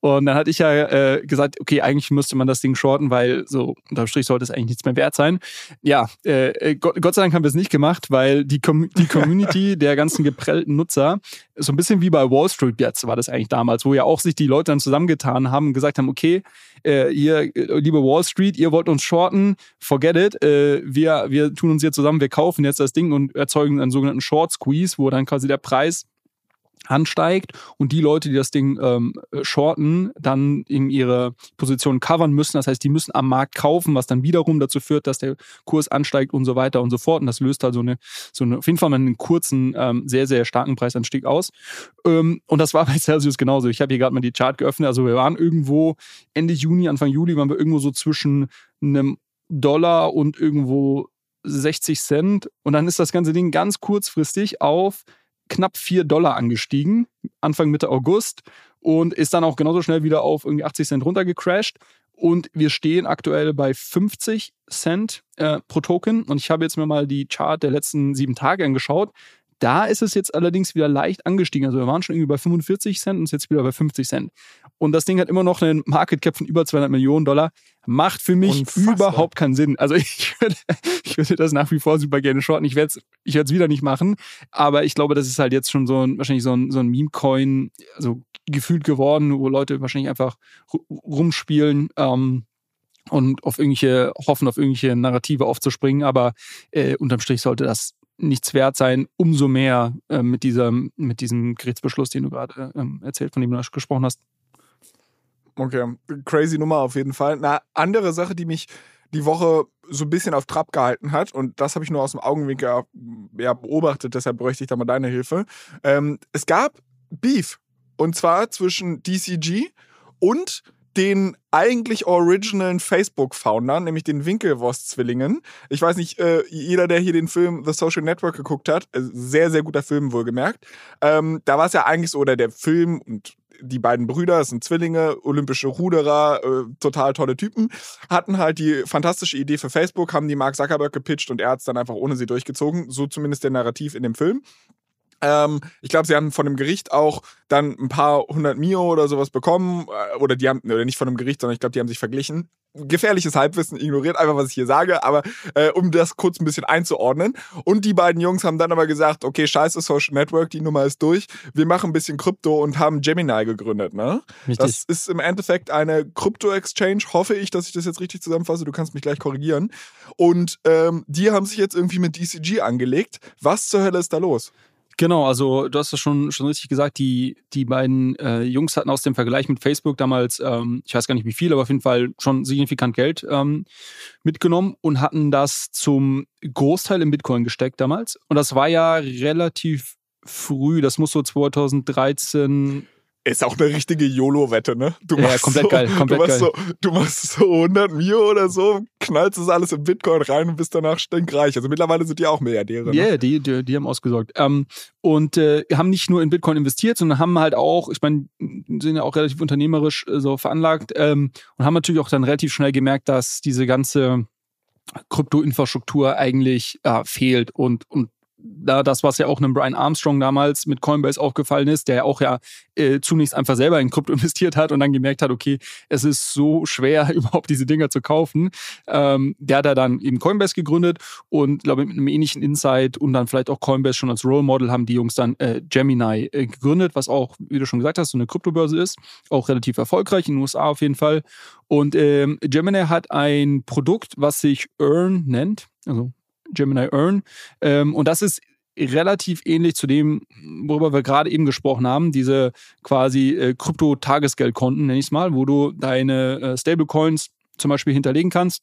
Speaker 2: Und dann hatte ich ja äh, gesagt, okay, eigentlich müsste man das Ding shorten, weil so unterm Strich sollte es eigentlich nichts mehr wert sein. Ja, äh, äh Gott, Gott sei Dank haben wir es nicht gemacht, weil die, Com die *laughs* Community der ganzen geprellten Nutzer, so ein bisschen wie bei Wall Street jetzt war das eigentlich damals, wo ja auch sich die Leute dann zusammengetan haben und gesagt haben, okay, äh, ihr, äh, liebe Wall Street, ihr wollt uns shorten, forget it, äh, wir, wir tun uns hier zusammen, wir kaufen jetzt das Ding und erzeugen einen sogenannten Short Squeeze, wo dann quasi der Preis ansteigt und die Leute, die das Ding ähm, shorten, dann in ihre Position covern müssen. Das heißt, die müssen am Markt kaufen, was dann wiederum dazu führt, dass der Kurs ansteigt und so weiter und so fort. Und das löst halt so eine, so eine auf jeden Fall mal einen kurzen, ähm, sehr, sehr starken Preisanstieg aus. Ähm, und das war *laughs* bei Celsius genauso. Ich habe hier gerade mal die Chart geöffnet. Also wir waren irgendwo Ende Juni, Anfang Juli waren wir irgendwo so zwischen einem Dollar und irgendwo 60 Cent. Und dann ist das ganze Ding ganz kurzfristig auf knapp 4 Dollar angestiegen, Anfang Mitte August und ist dann auch genauso schnell wieder auf irgendwie 80 Cent runtergecrashed. Und wir stehen aktuell bei 50 Cent äh, pro Token. Und ich habe jetzt mir mal die Chart der letzten sieben Tage angeschaut. Da ist es jetzt allerdings wieder leicht angestiegen. Also wir waren schon irgendwie bei 45 Cent und ist jetzt wieder bei 50 Cent. Und das Ding hat immer noch einen Market Cap von über 200 Millionen Dollar. Macht für mich Unfassbar. überhaupt keinen Sinn. Also *laughs* ich würde, ich würde das nach wie vor super gerne shorten. Ich werde es ich wieder nicht machen. Aber ich glaube, das ist halt jetzt schon so ein, wahrscheinlich so ein, so ein Meme-Coin, also gefühlt geworden, wo Leute wahrscheinlich einfach rumspielen. Ähm, und auf irgendwelche, hoffen, auf irgendwelche Narrative aufzuspringen, aber äh, unterm Strich sollte das nichts wert sein, umso mehr äh, mit, dieser, mit diesem Gerichtsbeschluss, den du gerade äh, erzählt, von dem du gesprochen hast.
Speaker 1: Okay, crazy Nummer auf jeden Fall. Eine andere Sache, die mich die Woche so ein bisschen auf Trab gehalten hat, und das habe ich nur aus dem Augenwinkel ja, beobachtet, deshalb bräuchte ich da mal deine Hilfe. Ähm, es gab Beef Und zwar zwischen DCG und den eigentlich originalen Facebook-Foundern, nämlich den Winkelwurst-Zwillingen. Ich weiß nicht, äh, jeder, der hier den Film The Social Network geguckt hat, äh, sehr, sehr guter Film wohlgemerkt. Ähm, da war es ja eigentlich so, oder der Film und die beiden Brüder, das sind Zwillinge, olympische Ruderer, äh, total tolle Typen, hatten halt die fantastische Idee für Facebook, haben die Mark Zuckerberg gepitcht und er hat es dann einfach ohne sie durchgezogen. So zumindest der Narrativ in dem Film. Ähm, ich glaube, sie haben von dem Gericht auch dann ein paar hundert Mio oder sowas bekommen. Äh, oder die haben, oder nicht von dem Gericht, sondern ich glaube, die haben sich verglichen. Gefährliches Halbwissen, ignoriert einfach, was ich hier sage, aber äh, um das kurz ein bisschen einzuordnen. Und die beiden Jungs haben dann aber gesagt, okay, scheiße, Social Network, die Nummer ist durch. Wir machen ein bisschen Krypto und haben Gemini gegründet, ne? Richtig. Das ist im Endeffekt eine Krypto-Exchange, hoffe ich, dass ich das jetzt richtig zusammenfasse. Du kannst mich gleich korrigieren. Und ähm, die haben sich jetzt irgendwie mit DCG angelegt. Was zur Hölle ist da los?
Speaker 2: Genau, also du hast das schon, schon richtig gesagt, die, die beiden äh, Jungs hatten aus dem Vergleich mit Facebook damals, ähm, ich weiß gar nicht wie viel, aber auf jeden Fall schon signifikant Geld ähm, mitgenommen und hatten das zum Großteil in Bitcoin gesteckt damals. Und das war ja relativ früh, das muss so 2013
Speaker 1: ist auch eine richtige YOLO-Wette, ne? Du
Speaker 2: machst ja, komplett
Speaker 1: so,
Speaker 2: geil, komplett
Speaker 1: du machst
Speaker 2: geil.
Speaker 1: So, du machst so 100 Mio oder so, knallst das alles in Bitcoin rein und bist danach stinkreich. Also mittlerweile sind die auch Milliardäre.
Speaker 2: Ja,
Speaker 1: ne?
Speaker 2: yeah, die, die, die haben ausgesorgt. Ähm, und äh, haben nicht nur in Bitcoin investiert, sondern haben halt auch, ich meine, sind ja auch relativ unternehmerisch äh, so veranlagt ähm, und haben natürlich auch dann relativ schnell gemerkt, dass diese ganze Kryptoinfrastruktur eigentlich äh, fehlt und, und da das, was ja auch einem Brian Armstrong damals mit Coinbase aufgefallen ist, der ja auch ja äh, zunächst einfach selber in Krypto *laughs* investiert hat und dann gemerkt hat, okay, es ist so schwer, *laughs* überhaupt diese Dinger zu kaufen. Ähm, der hat er dann eben Coinbase gegründet und glaube mit einem ähnlichen Insight und dann vielleicht auch Coinbase schon als Role Model haben die Jungs dann äh, Gemini äh, gegründet, was auch, wie du schon gesagt hast, so eine Kryptobörse ist, auch relativ erfolgreich in den USA auf jeden Fall. Und ähm, Gemini hat ein Produkt, was sich Earn nennt, also Gemini Earn. Ähm, und das ist relativ ähnlich zu dem, worüber wir gerade eben gesprochen haben, diese quasi äh, Krypto-Tagesgeldkonten, nenne ich es mal, wo du deine äh, Stablecoins zum Beispiel hinterlegen kannst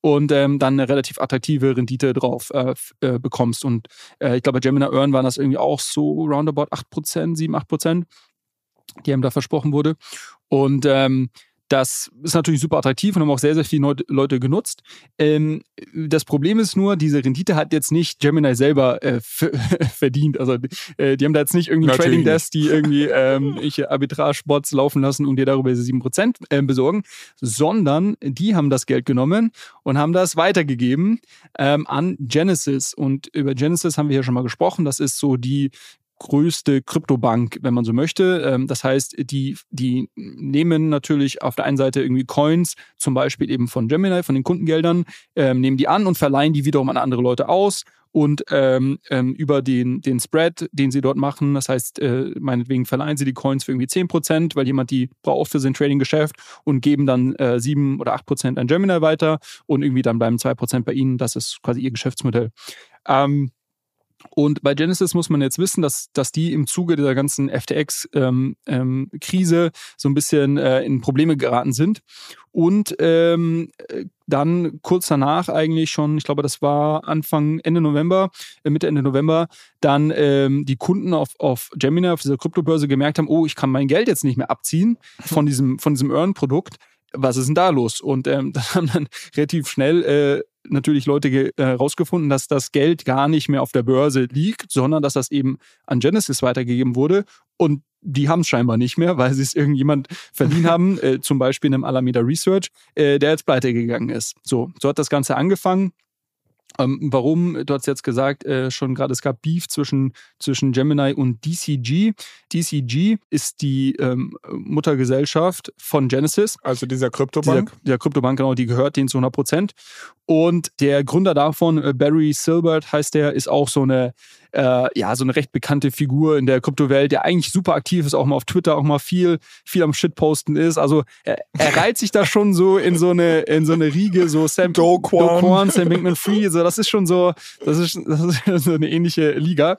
Speaker 2: und ähm, dann eine relativ attraktive Rendite drauf äh, äh, bekommst. Und äh, ich glaube, bei Gemini Earn waren das irgendwie auch so roundabout 8%, 7, 8%, die einem da versprochen wurde. Und ähm, das ist natürlich super attraktiv und haben auch sehr, sehr viele Leute genutzt. Ähm, das Problem ist nur, diese Rendite hat jetzt nicht Gemini selber äh, *laughs* verdient. Also äh, die haben da jetzt nicht irgendwie natürlich Trading Desk, die irgendwie ähm, Arbitrage-Bots laufen lassen und dir darüber diese 7% äh, besorgen, sondern die haben das Geld genommen und haben das weitergegeben ähm, an Genesis. Und über Genesis haben wir ja schon mal gesprochen. Das ist so die größte Kryptobank, wenn man so möchte. Ähm, das heißt, die, die nehmen natürlich auf der einen Seite irgendwie Coins, zum Beispiel eben von Gemini, von den Kundengeldern, ähm, nehmen die an und verleihen die wiederum an andere Leute aus und ähm, ähm, über den, den Spread, den sie dort machen, das heißt, äh, meinetwegen verleihen sie die Coins für irgendwie 10%, weil jemand die braucht für sein Trading-Geschäft und geben dann äh, 7 oder 8% an Gemini weiter und irgendwie dann bleiben 2% bei ihnen. Das ist quasi ihr Geschäftsmodell. Ähm, und bei Genesis muss man jetzt wissen, dass, dass die im Zuge dieser ganzen FTX-Krise ähm, ähm, so ein bisschen äh, in Probleme geraten sind. Und ähm, dann kurz danach eigentlich schon, ich glaube, das war Anfang, Ende November, äh, Mitte, Ende November, dann ähm, die Kunden auf, auf Gemini, auf dieser Kryptobörse gemerkt haben, oh, ich kann mein Geld jetzt nicht mehr abziehen von diesem, von diesem Earn-Produkt was ist denn da los? Und ähm, *laughs* da haben dann relativ schnell äh, natürlich Leute herausgefunden, äh, dass das Geld gar nicht mehr auf der Börse liegt, sondern dass das eben an Genesis weitergegeben wurde. Und die haben es scheinbar nicht mehr, weil sie es irgendjemand verliehen *laughs* haben, äh, zum Beispiel in einem Alameda Research, äh, der jetzt pleite gegangen ist. So, so hat das Ganze angefangen. Ähm, warum? Du hast jetzt gesagt, äh, schon gerade, es gab Beef zwischen, zwischen Gemini und DCG. DCG ist die ähm, Muttergesellschaft von Genesis.
Speaker 1: Also dieser Kryptobank?
Speaker 2: Dieser, der Kryptobank, genau, die gehört denen zu 100 Prozent. Und der Gründer davon, äh, Barry Silbert heißt der, ist auch so eine, äh, ja, so eine recht bekannte Figur in der Kryptowelt, der eigentlich super aktiv ist, auch mal auf Twitter, auch mal viel, viel am Shitposten ist. Also er, er reiht sich da schon so in so eine, in so eine Riege, so Sam
Speaker 1: Do Kwon,
Speaker 2: Do Kwon Sam Bankman-Fried, so das ist schon so, das ist, das ist so eine ähnliche Liga.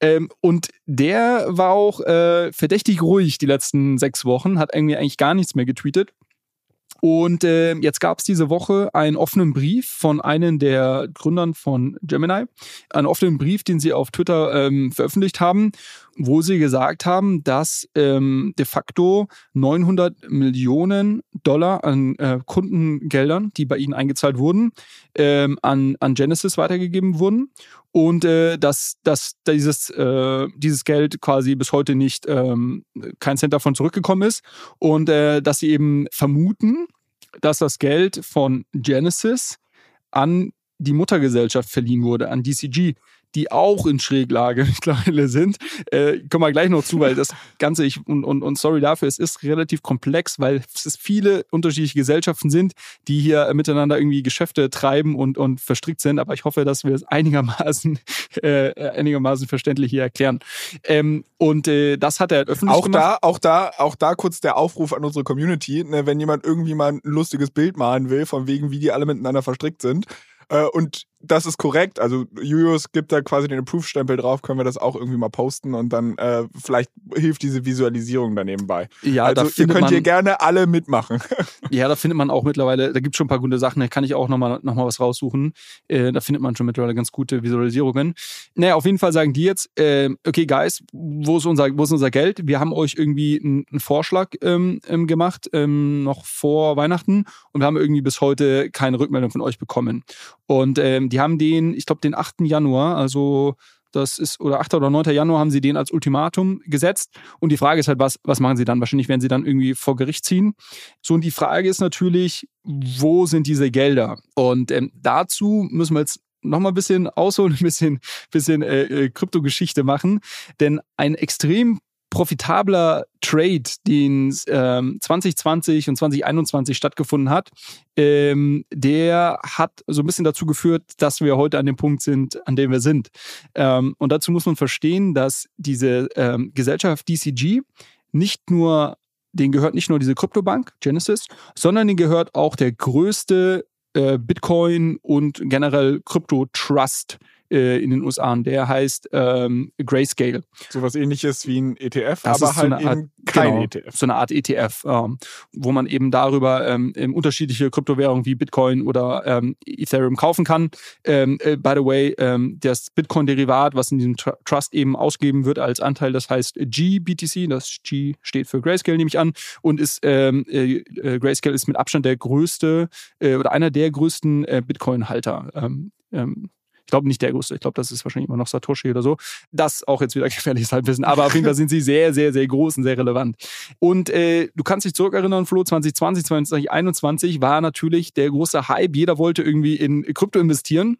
Speaker 2: Ähm, und der war auch äh, verdächtig ruhig die letzten sechs Wochen, hat irgendwie eigentlich gar nichts mehr getweetet. Und äh, jetzt gab es diese Woche einen offenen Brief von einem der Gründern von Gemini, einen offenen Brief, den sie auf Twitter ähm, veröffentlicht haben, wo sie gesagt haben, dass ähm, de facto 900 Millionen Dollar an äh, Kundengeldern, die bei ihnen eingezahlt wurden, ähm, an, an Genesis weitergegeben wurden und äh, dass, dass dieses, äh, dieses Geld quasi bis heute nicht ähm, kein Cent davon zurückgekommen ist und äh, dass sie eben vermuten, dass das Geld von Genesis an die Muttergesellschaft verliehen wurde, an DCG die auch in Schräglage *laughs* mittlerweile sind. Äh, kommen wir gleich noch zu, weil das *laughs* Ganze, ich, und, und, und sorry dafür, es ist relativ komplex, weil es viele unterschiedliche Gesellschaften sind, die hier miteinander irgendwie Geschäfte treiben und, und verstrickt sind. Aber ich hoffe, dass wir es einigermaßen, *laughs* äh, einigermaßen verständlich hier erklären. Ähm, und äh, das hat er öffentlich
Speaker 1: auch
Speaker 2: gemacht.
Speaker 1: Da, auch da, auch da kurz der Aufruf an unsere Community, ne, wenn jemand irgendwie mal ein lustiges Bild malen will, von wegen, wie die alle miteinander verstrickt sind, äh, und das ist korrekt. Also Julius gibt da quasi den Approve-Stempel drauf, können wir das auch irgendwie mal posten und dann äh, vielleicht hilft diese Visualisierung daneben bei.
Speaker 2: Ja,
Speaker 1: also
Speaker 2: da
Speaker 1: ihr könnt
Speaker 2: man,
Speaker 1: hier gerne alle mitmachen. *laughs*
Speaker 2: Ja, da findet man auch mittlerweile, da gibt es schon ein paar gute Sachen, da kann ich auch nochmal noch mal was raussuchen. Äh, da findet man schon mittlerweile ganz gute Visualisierungen. Naja, auf jeden Fall sagen die jetzt, äh, okay, Guys, wo ist unser, wo ist unser Geld? Wir haben euch irgendwie einen, Vorschlag ähm, ähm, gemacht, ähm, noch vor Weihnachten und wir haben irgendwie bis heute keine Rückmeldung von euch bekommen. Und ähm, die haben den, ich glaube, den 8. Januar, also das ist, oder 8. oder 9. Januar haben sie den als Ultimatum gesetzt. Und die Frage ist halt, was, was machen sie dann? Wahrscheinlich werden sie dann irgendwie vor Gericht ziehen. So, und die Frage ist natürlich, wo sind diese Gelder? Und ähm, dazu müssen wir jetzt nochmal ein bisschen ausholen, *laughs* ein bisschen, bisschen äh, äh, Kryptogeschichte machen. Denn ein extrem profitabler Trade, den ähm, 2020 und 2021 stattgefunden hat, ähm, der hat so ein bisschen dazu geführt, dass wir heute an dem Punkt sind, an dem wir sind. Ähm, und dazu muss man verstehen, dass diese ähm, Gesellschaft DCG nicht nur, denen gehört nicht nur diese Kryptobank Genesis, sondern denen gehört auch der größte äh, Bitcoin und generell Krypto-Trust äh, in den USA. Und der heißt ähm, Grayscale.
Speaker 1: Sowas ähnliches wie ein ETF,
Speaker 2: Das
Speaker 1: aber
Speaker 2: ist so
Speaker 1: halt
Speaker 2: eine Art-
Speaker 1: kein
Speaker 2: genau,
Speaker 1: ETF.
Speaker 2: So eine Art ETF, ähm, wo man eben darüber ähm, ähm, unterschiedliche Kryptowährungen wie Bitcoin oder ähm, Ethereum kaufen kann. Ähm, äh, by the way, ähm, das Bitcoin-Derivat, was in diesem Tr Trust eben ausgegeben wird als Anteil, das heißt GBTC, das G steht für Grayscale, nehme ich an, und ist ähm, äh, äh, Grayscale ist mit Abstand der größte äh, oder einer der größten äh, Bitcoin-Halter. Ähm, ähm, glaube nicht der größte, ich glaube, das ist wahrscheinlich immer noch Satoshi oder so. Das auch jetzt wieder *laughs* gefährliches Halbwissen, aber auf jeden Fall sind sie sehr, sehr, sehr groß und sehr relevant. Und äh, du kannst dich zurückerinnern, Flo, 2020, 2021 war natürlich der große Hype. Jeder wollte irgendwie in Krypto investieren.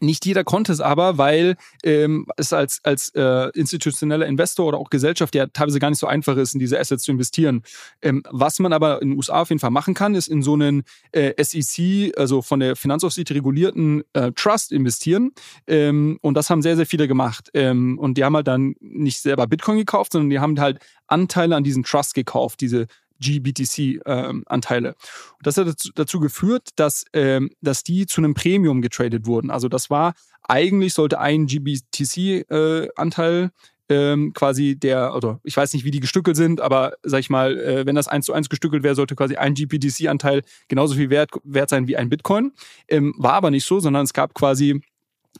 Speaker 2: Nicht jeder konnte es aber, weil ähm, es als, als äh, institutioneller Investor oder auch Gesellschaft ja teilweise gar nicht so einfach ist, in diese Assets zu investieren. Ähm, was man aber in den USA auf jeden Fall machen kann, ist in so einen äh, SEC, also von der Finanzaufsicht regulierten äh, Trust investieren. Ähm, und das haben sehr, sehr viele gemacht. Ähm, und die haben halt dann nicht selber Bitcoin gekauft, sondern die haben halt Anteile an diesen Trust gekauft, diese GBTC-Anteile. und das hat dazu, geführt, dass, ähm, dass die zu einem Premium getradet wurden. Also das war, eigentlich sollte ein GBTC-Anteil ähm, quasi der, oder ich weiß nicht, wie die gestückelt sind, aber sag ich mal, äh, wenn das eins zu eins gestückelt wäre, sollte quasi ein GBTC-Anteil genauso viel wert, wert sein wie ein Bitcoin. Ähm, war aber nicht so, sondern es gab quasi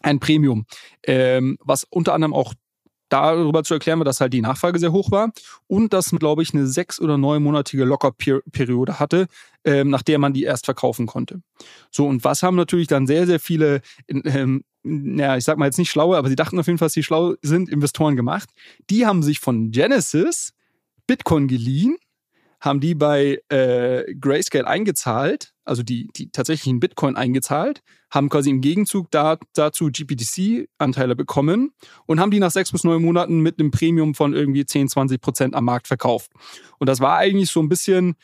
Speaker 2: ein Premium, ähm, was unter anderem auch darüber zu erklären war, dass halt die Nachfrage sehr hoch war und dass, glaube ich, eine sechs- oder neunmonatige Lockerperiode hatte, ähm, nach der man die erst verkaufen konnte. So, und was haben natürlich dann sehr, sehr viele, ähm, naja, ich sag mal jetzt nicht schlaue, aber sie dachten auf jeden Fall, dass sie schlau sind, Investoren gemacht. Die haben sich von Genesis Bitcoin geliehen, haben die bei äh, Grayscale eingezahlt, also die, die tatsächlichen Bitcoin eingezahlt, haben quasi im Gegenzug da, dazu GPTC-Anteile bekommen und haben die nach sechs bis neun Monaten mit einem Premium von irgendwie 10, 20 Prozent am Markt verkauft. Und das war eigentlich so ein bisschen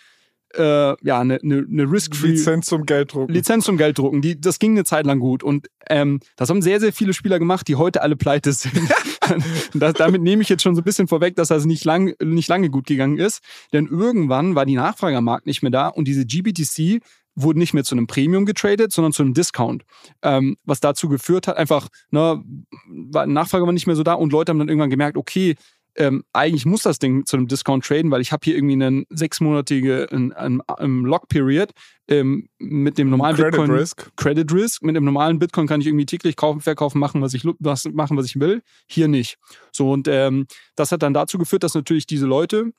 Speaker 2: äh, ja, eine, eine, eine Risk-Free.
Speaker 1: Lizenz zum Gelddrucken.
Speaker 2: Lizenz zum Gelddrucken. Die, das ging eine Zeit lang gut. Und ähm, das haben sehr, sehr viele Spieler gemacht, die heute alle pleite sind. *laughs* das, damit nehme ich jetzt schon so ein bisschen vorweg, dass das nicht, lang, nicht lange gut gegangen ist. Denn irgendwann war die Nachfrage am Markt nicht mehr da und diese GBTC wurden nicht mehr zu einem Premium getradet, sondern zu einem Discount. Ähm, was dazu geführt hat, einfach, ne, war, Nachfrage war nicht mehr so da und Leute haben dann irgendwann gemerkt, okay, ähm, eigentlich muss das Ding zu einem Discount traden, weil ich habe hier irgendwie einen sechsmonatige ein, ein, ein Lock-Period ähm, mit dem normalen
Speaker 1: Credit
Speaker 2: Bitcoin.
Speaker 1: Risk.
Speaker 2: Credit Risk. Mit dem normalen Bitcoin kann ich irgendwie täglich kaufen, verkaufen, machen, was ich, was, machen, was ich will. Hier nicht. So, und ähm, das hat dann dazu geführt, dass natürlich diese Leute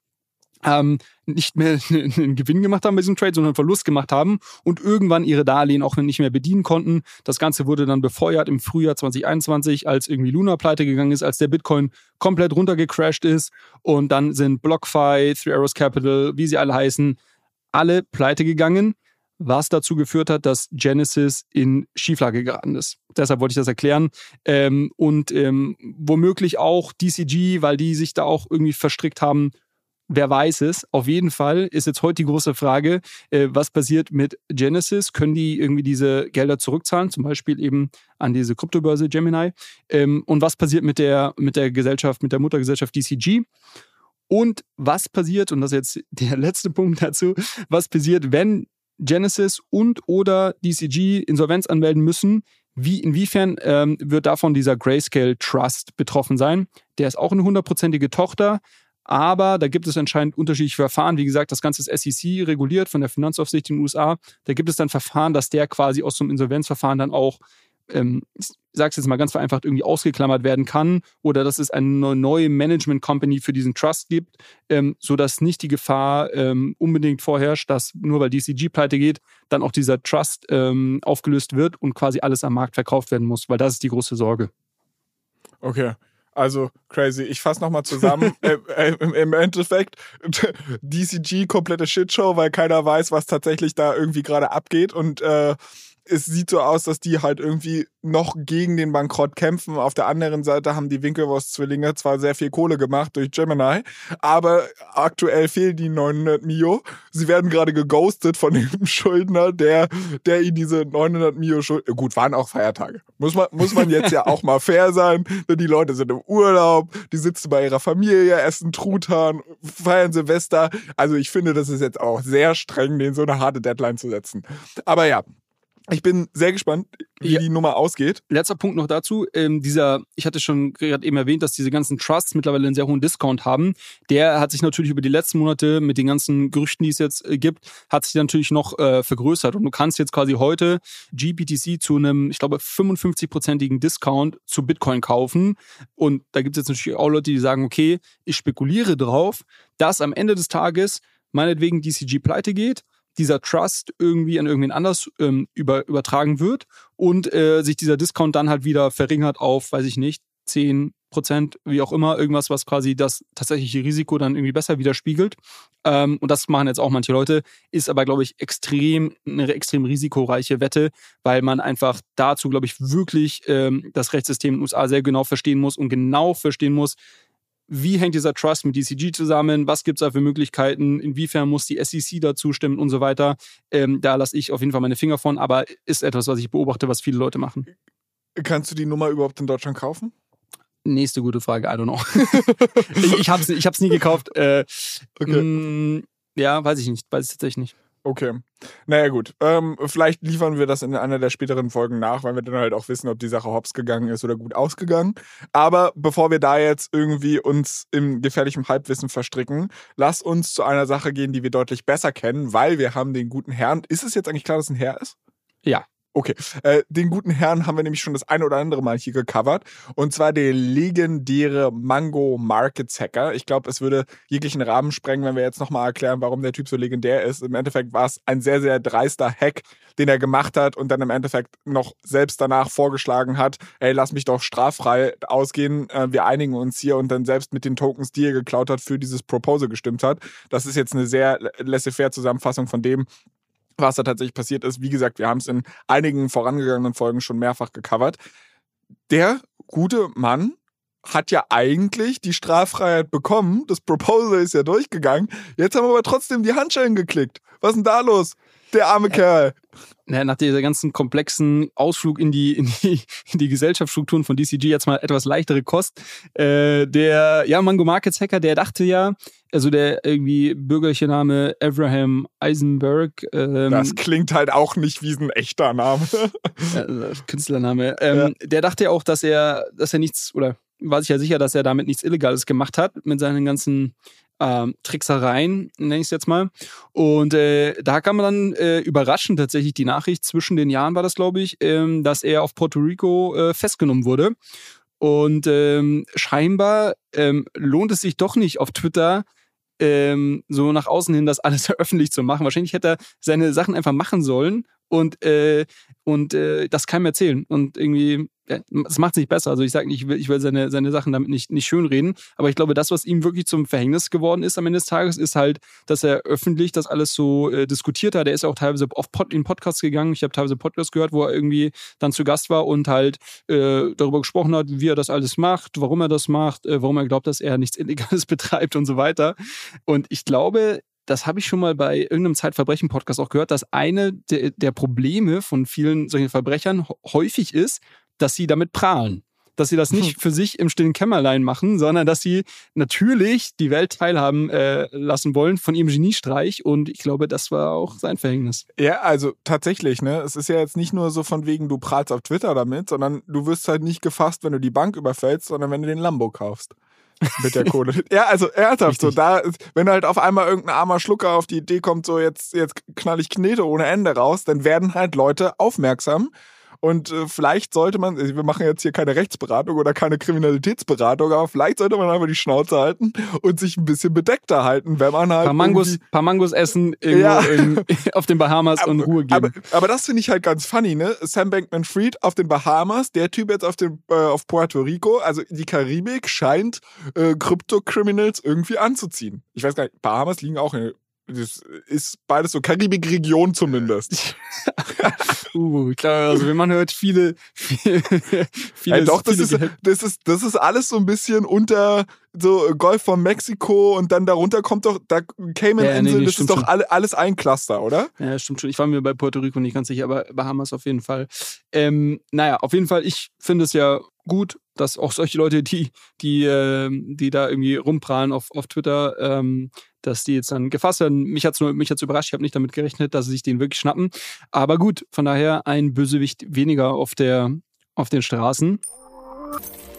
Speaker 2: ähm, nicht mehr *laughs* einen Gewinn gemacht haben bei diesem Trade, sondern einen Verlust gemacht haben und irgendwann ihre Darlehen auch nicht mehr bedienen konnten. Das Ganze wurde dann befeuert im Frühjahr 2021, als irgendwie Luna pleite gegangen ist, als der Bitcoin komplett runtergecrashed ist und dann sind BlockFi, Three Arrows Capital, wie sie alle heißen, alle pleite gegangen, was dazu geführt hat, dass Genesis in Schieflage geraten ist. Deshalb wollte ich das erklären. Ähm, und ähm, womöglich auch DCG, weil die sich da auch irgendwie verstrickt haben, Wer weiß es? Auf jeden Fall ist jetzt heute die große Frage, äh, was passiert mit Genesis? Können die irgendwie diese Gelder zurückzahlen, zum Beispiel eben an diese Kryptobörse Gemini? Ähm, und was passiert mit der, mit der Gesellschaft, mit der Muttergesellschaft DCG? Und was passiert, und das ist jetzt der *laughs* letzte Punkt dazu, was passiert, wenn Genesis und oder DCG Insolvenz anmelden müssen? Wie, inwiefern ähm, wird davon dieser Grayscale Trust betroffen sein? Der ist auch eine hundertprozentige Tochter, aber da gibt es anscheinend unterschiedliche Verfahren. Wie gesagt, das Ganze ist SEC reguliert von der Finanzaufsicht in den USA. Da gibt es dann Verfahren, dass der quasi aus so einem Insolvenzverfahren dann auch, ähm, ich sag's jetzt mal ganz vereinfacht, irgendwie ausgeklammert werden kann oder dass es eine neue Management Company für diesen Trust gibt, ähm, sodass nicht die Gefahr ähm, unbedingt vorherrscht, dass nur weil DCG pleite geht, dann auch dieser Trust ähm, aufgelöst wird und quasi alles am Markt verkauft werden muss, weil das ist die große Sorge.
Speaker 1: Okay. Also crazy. Ich fasse nochmal zusammen. *laughs* äh, äh, im, Im Endeffekt *laughs* DCG komplette Shitshow, weil keiner weiß, was tatsächlich da irgendwie gerade abgeht. Und äh, es sieht so aus, dass die halt irgendwie noch gegen den Bankrott kämpfen. Auf der anderen Seite haben die Winkelwurst-Zwillinge zwar sehr viel Kohle gemacht durch Gemini, aber aktuell fehlen die 900 Mio. Sie werden gerade geghostet von dem *laughs* Schuldner, der, der ihnen diese 900 Mio schuld. Gut, waren auch Feiertage. Muss man, muss man jetzt ja auch mal fair sein. Denn die Leute sind im Urlaub, die sitzen bei ihrer Familie, essen Truthahn, feiern Silvester. Also ich finde, das ist jetzt auch sehr streng, denen so eine harte Deadline zu setzen. Aber ja, ich bin sehr gespannt, wie
Speaker 2: Ja.
Speaker 1: die Nummer ausgeht.
Speaker 2: Letzter Punkt noch dazu. Ähm, dieser, ich hatte schon gerade eben erwähnt, dass diese ganzen Trusts mittlerweile einen sehr hohen Discount haben. Der hat sich natürlich über die letzten Monate mit den ganzen Gerüchten, die es jetzt äh, gibt, hat sich natürlich noch äh, vergrößert. Und du kannst jetzt quasi heute GPTC zu einem, ich glaube, 55-prozentigen Discount zu Bitcoin kaufen. Und da gibt es jetzt natürlich auch Leute, die sagen, okay, ich spekuliere drauf, dass am Ende des Tages meinetwegen DCG pleite geht dieser Trust irgendwie an irgendwen anders ähm, über, übertragen wird und äh, sich dieser Discount dann halt wieder verringert auf, weiß ich nicht, 10 Prozent, wie auch immer, irgendwas, was quasi das tatsächliche Risiko dann irgendwie besser widerspiegelt. Ähm, und das machen jetzt auch manche Leute, ist aber, glaube ich, extrem, eine extrem risikoreiche Wette, weil man einfach dazu, glaube ich, wirklich ähm, das Rechtssystem in den USA sehr genau verstehen muss und genau verstehen muss, wie hängt dieser Trust mit DCG zusammen, was gibt es da für Möglichkeiten, inwiefern muss die SEC da zustimmen und so weiter. Ähm, da lasse ich auf jeden Fall meine Finger von, aber ist etwas, was ich beobachte, was viele Leute machen.
Speaker 1: Kannst du die Nummer überhaupt in Deutschland kaufen?
Speaker 2: Nächste gute Frage, I don't know. *laughs* ich ich habe es ich hab's nie gekauft. Äh,
Speaker 1: Okay.
Speaker 2: mh, ja, weiß ich nicht, weiß ich tatsächlich nicht.
Speaker 1: Okay. Naja, gut. Ähm, vielleicht liefern wir das in einer der späteren Folgen nach, weil wir dann halt auch wissen, ob die Sache hops gegangen ist oder gut ausgegangen. Aber bevor wir da jetzt irgendwie uns im gefährlichen Halbwissen verstricken, lass uns zu einer Sache gehen, die wir deutlich besser kennen, weil wir haben den guten Herrn. Ist es jetzt eigentlich klar, dass ein Herr ist?
Speaker 2: Ja.
Speaker 1: Okay, äh, den guten Herrn haben wir nämlich schon das ein oder andere Mal hier gecovert. Und zwar der legendäre Mango Markets Hacker. Ich glaube, es würde jeglichen Rahmen sprengen, wenn wir jetzt nochmal erklären, warum der Typ so legendär ist. Im Endeffekt war es ein sehr, sehr dreister Hack, den er gemacht hat und dann im Endeffekt noch selbst danach vorgeschlagen hat, ey, lass mich doch straffrei ausgehen, äh, wir einigen uns hier und dann selbst mit den Tokens, die er geklaut hat, für dieses Proposal gestimmt hat. Das ist jetzt eine sehr laissez-faire Zusammenfassung von dem, was da tatsächlich passiert ist. Wie gesagt, wir haben es in einigen vorangegangenen Folgen schon mehrfach gecovert. Der gute Mann hat ja eigentlich die Straffreiheit bekommen. Das Proposal ist ja durchgegangen. Jetzt haben wir aber trotzdem die Handschellen geklickt. Was ist denn da los? Der arme Kerl.
Speaker 2: Ja, nach dieser ganzen komplexen Ausflug in die, in die, in die Gesellschaftsstrukturen von DCG jetzt mal etwas leichtere Kost. Äh, der, ja, Mango Markets Hacker, der dachte ja, also der irgendwie bürgerliche Name Abraham Eisenberg, ähm,
Speaker 1: Das klingt halt auch nicht wie ein echter Name.
Speaker 2: äh, Künstlername, ähm, der dachte ja auch, dass er, dass er nichts oder war sich ja sicher, dass er damit nichts Illegales gemacht hat mit seinen ganzen ähm, Tricksereien, nenne ich es jetzt mal. Und äh, da kam dann äh, überraschend tatsächlich die Nachricht, zwischen den Jahren war das, glaube ich, ähm, dass er auf Puerto Rico äh, festgenommen wurde. Und ähm, scheinbar ähm, lohnt es sich doch nicht auf Twitter ähm, so nach außen hin das alles *laughs* öffentlich zu machen. Wahrscheinlich hätte er seine Sachen einfach machen sollen und, äh, und äh, das keinem erzählen. Und irgendwie, ja, das macht es nicht besser. Also ich sage nicht, ich will, ich will seine, seine Sachen damit nicht, nicht schönreden. Aber ich glaube, das, was ihm wirklich zum Verhängnis geworden ist am Ende des Tages, ist halt, dass er öffentlich das alles so äh, diskutiert hat. Er ist ja auch teilweise auf Pod, in Podcasts gegangen. Ich habe teilweise Podcasts gehört, wo er irgendwie dann zu Gast war und halt äh, darüber gesprochen hat, wie er das alles macht, warum er das macht, äh, warum er glaubt, dass er nichts *laughs* Illegales betreibt und so weiter. Und ich glaube, das habe ich schon mal bei irgendeinem Zeitverbrechen-Podcast auch gehört, dass eine der, der Probleme von vielen solchen Verbrechern häufig ist, dass sie damit prahlen dass sie das nicht *laughs* für sich im stillen Kämmerlein machen, sondern dass sie natürlich die Welt teilhaben äh, lassen wollen von ihrem Geniestreich. Und ich glaube, das war auch sein Verhängnis.
Speaker 1: Ja, also tatsächlich, ne? Es ist ja jetzt nicht nur so von wegen, du prahlst auf Twitter damit, sondern du wirst halt nicht gefasst, wenn du die Bank überfällst, sondern wenn du den Lambo kaufst mit der Kohle. *laughs* ja, also ernsthaft so, da, wenn halt auf einmal irgendein armer Schlucker auf die Idee kommt, so jetzt, jetzt knall ich Knete ohne Ende raus, dann werden halt Leute aufmerksam und äh, vielleicht sollte man, wir machen jetzt hier keine Rechtsberatung oder keine Kriminalitätsberatung, aber vielleicht sollte man einfach die Schnauze halten und sich ein bisschen bedeckter halten, wenn man halt.
Speaker 2: Paar Mangos, paar Mangos essen irgendwo ja. in, *laughs* auf den Bahamas aber, und Ruhe geben.
Speaker 1: Aber, aber das finde ich halt ganz funny, ne? Sam Bankman Fried auf den Bahamas, der Typ jetzt auf, dem, äh, auf Puerto Rico, also die Karibik scheint äh, Krypto-Criminals irgendwie anzuziehen. Ich weiß gar nicht, Bahamas liegen auch in das ist beides so Karibik-Region zumindest. *laughs*
Speaker 2: uh, klar, also wenn man hört viele, *laughs* viele,
Speaker 1: viele hey, doch, das, ist, das, ist, das ist alles so ein bisschen unter so Golf von Mexiko und dann darunter kommt doch, da Cayman-Inseln, ja, nee, das ist doch alle, alles ein Cluster, oder?
Speaker 2: Ja, stimmt schon. Ich war mir bei Puerto Rico nicht ganz sicher, aber Bahamas auf jeden Fall. Ähm, naja, auf jeden Fall, ich finde es ja gut, dass auch solche Leute, die, die, äh, die da irgendwie rumprahlen auf, auf Twitter, ähm, dass die jetzt dann gefasst werden. Mich mich hat's überrascht. Ich habe nicht damit gerechnet, dass sie sich den wirklich schnappen. Aber gut, von daher ein Bösewicht weniger auf der, auf den Straßen.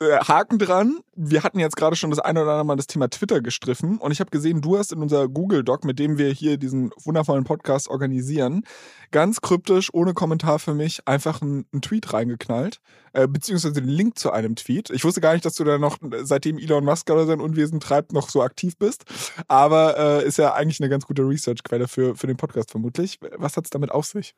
Speaker 1: äh, Haken dran. Wir hatten jetzt gerade schon das eine oder andere Mal das Thema Twitter gestriffen und ich habe gesehen, du hast in unser Google Doc, mit dem wir hier diesen wundervollen Podcast organisieren, ganz kryptisch, ohne Kommentar für mich, einfach einen, einen Tweet reingeknallt, äh, beziehungsweise den Link zu einem Tweet. Ich wusste gar nicht, dass du da noch, seitdem Elon Musk oder sein Unwesen treibt, noch so aktiv bist, aber äh, ist ja eigentlich eine ganz gute Research-Quelle für, für den Podcast vermutlich. Was hat es damit auf sich?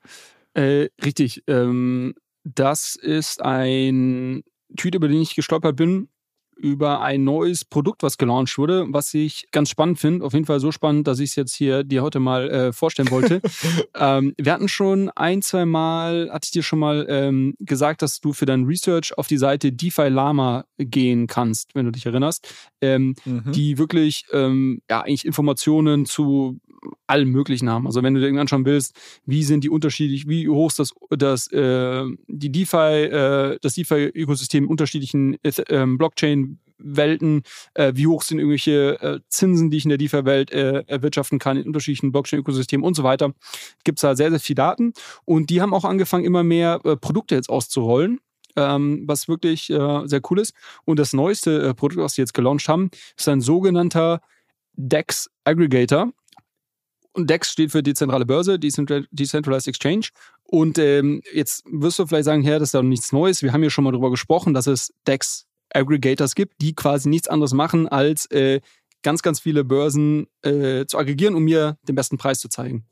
Speaker 2: Äh, richtig. Ähm, das ist ein Tweet, über den ich gestolpert bin, über ein neues Produkt, was gelauncht wurde, was ich ganz spannend finde. Auf jeden Fall so spannend, dass ich es jetzt hier dir heute mal äh, vorstellen wollte. *laughs* ähm, wir hatten schon ein, zwei Mal, hatte ich dir schon mal ähm, gesagt, dass du für dein Research auf die Seite DeFi Lama gehen kannst, wenn du dich erinnerst, ähm, mhm. die wirklich ähm, ja eigentlich Informationen zu allem Möglichen haben. Also wenn du dir irgendwann anschauen willst, wie sind die unterschiedlich, wie hoch ist das, das äh, die DeFi, äh, das DeFi-Ökosystem in unterschiedlichen äh, Blockchain-Welten, äh, wie hoch sind irgendwelche äh, Zinsen, die ich in der DeFi-Welt äh, erwirtschaften kann, in unterschiedlichen Blockchain-Ökosystemen und so weiter. Gibt es da sehr, sehr viel Daten. Und die haben auch angefangen, immer mehr äh, Produkte jetzt auszurollen. Ähm, was wirklich äh, sehr cool ist. Und das neueste äh, Produkt, was sie jetzt gelauncht haben, ist ein sogenannter DEX Aggregator. Und DEX steht für dezentrale Börse, Decentralized Exchange. Und ähm, jetzt wirst du vielleicht sagen, ja, das ist ja nichts Neues. Wir haben ja schon mal darüber gesprochen, dass es DEX Aggregators gibt, die quasi nichts anderes machen, als äh, ganz, ganz viele Börsen äh, zu aggregieren, um mir den besten Preis zu zeigen.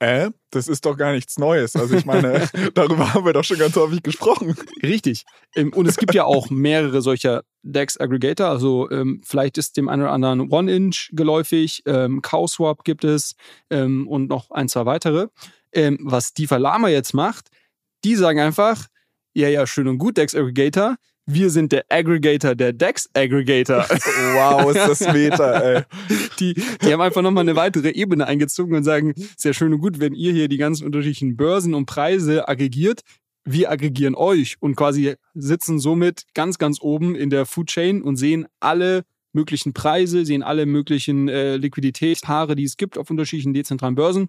Speaker 1: Äh, das ist doch gar nichts Neues. Also ich meine, *laughs* darüber haben wir doch schon ganz häufig gesprochen.
Speaker 2: Richtig. Ähm, und es gibt ja auch mehrere solcher DEX-Aggregator. Also ähm, vielleicht ist dem einen oder anderen One-Inch geläufig, ähm, CowSwap gibt es ähm, und noch ein, zwei weitere. Ähm, was die Lama jetzt macht, die sagen einfach, ja, ja, schön und gut, DEX-Aggregator, wir sind der Aggregator, der DEX-Aggregator. *laughs*
Speaker 1: wow, ist das Meta, ey.
Speaker 2: Die, die haben einfach nochmal eine weitere Ebene eingezogen und sagen, sehr schön und gut, wenn ihr hier die ganzen unterschiedlichen Börsen und Preise aggregiert, wir aggregieren euch und quasi sitzen somit ganz, ganz oben in der Food Chain und sehen alle möglichen Preise, sehen alle möglichen äh, Liquiditätspaare, die es gibt auf unterschiedlichen dezentralen Börsen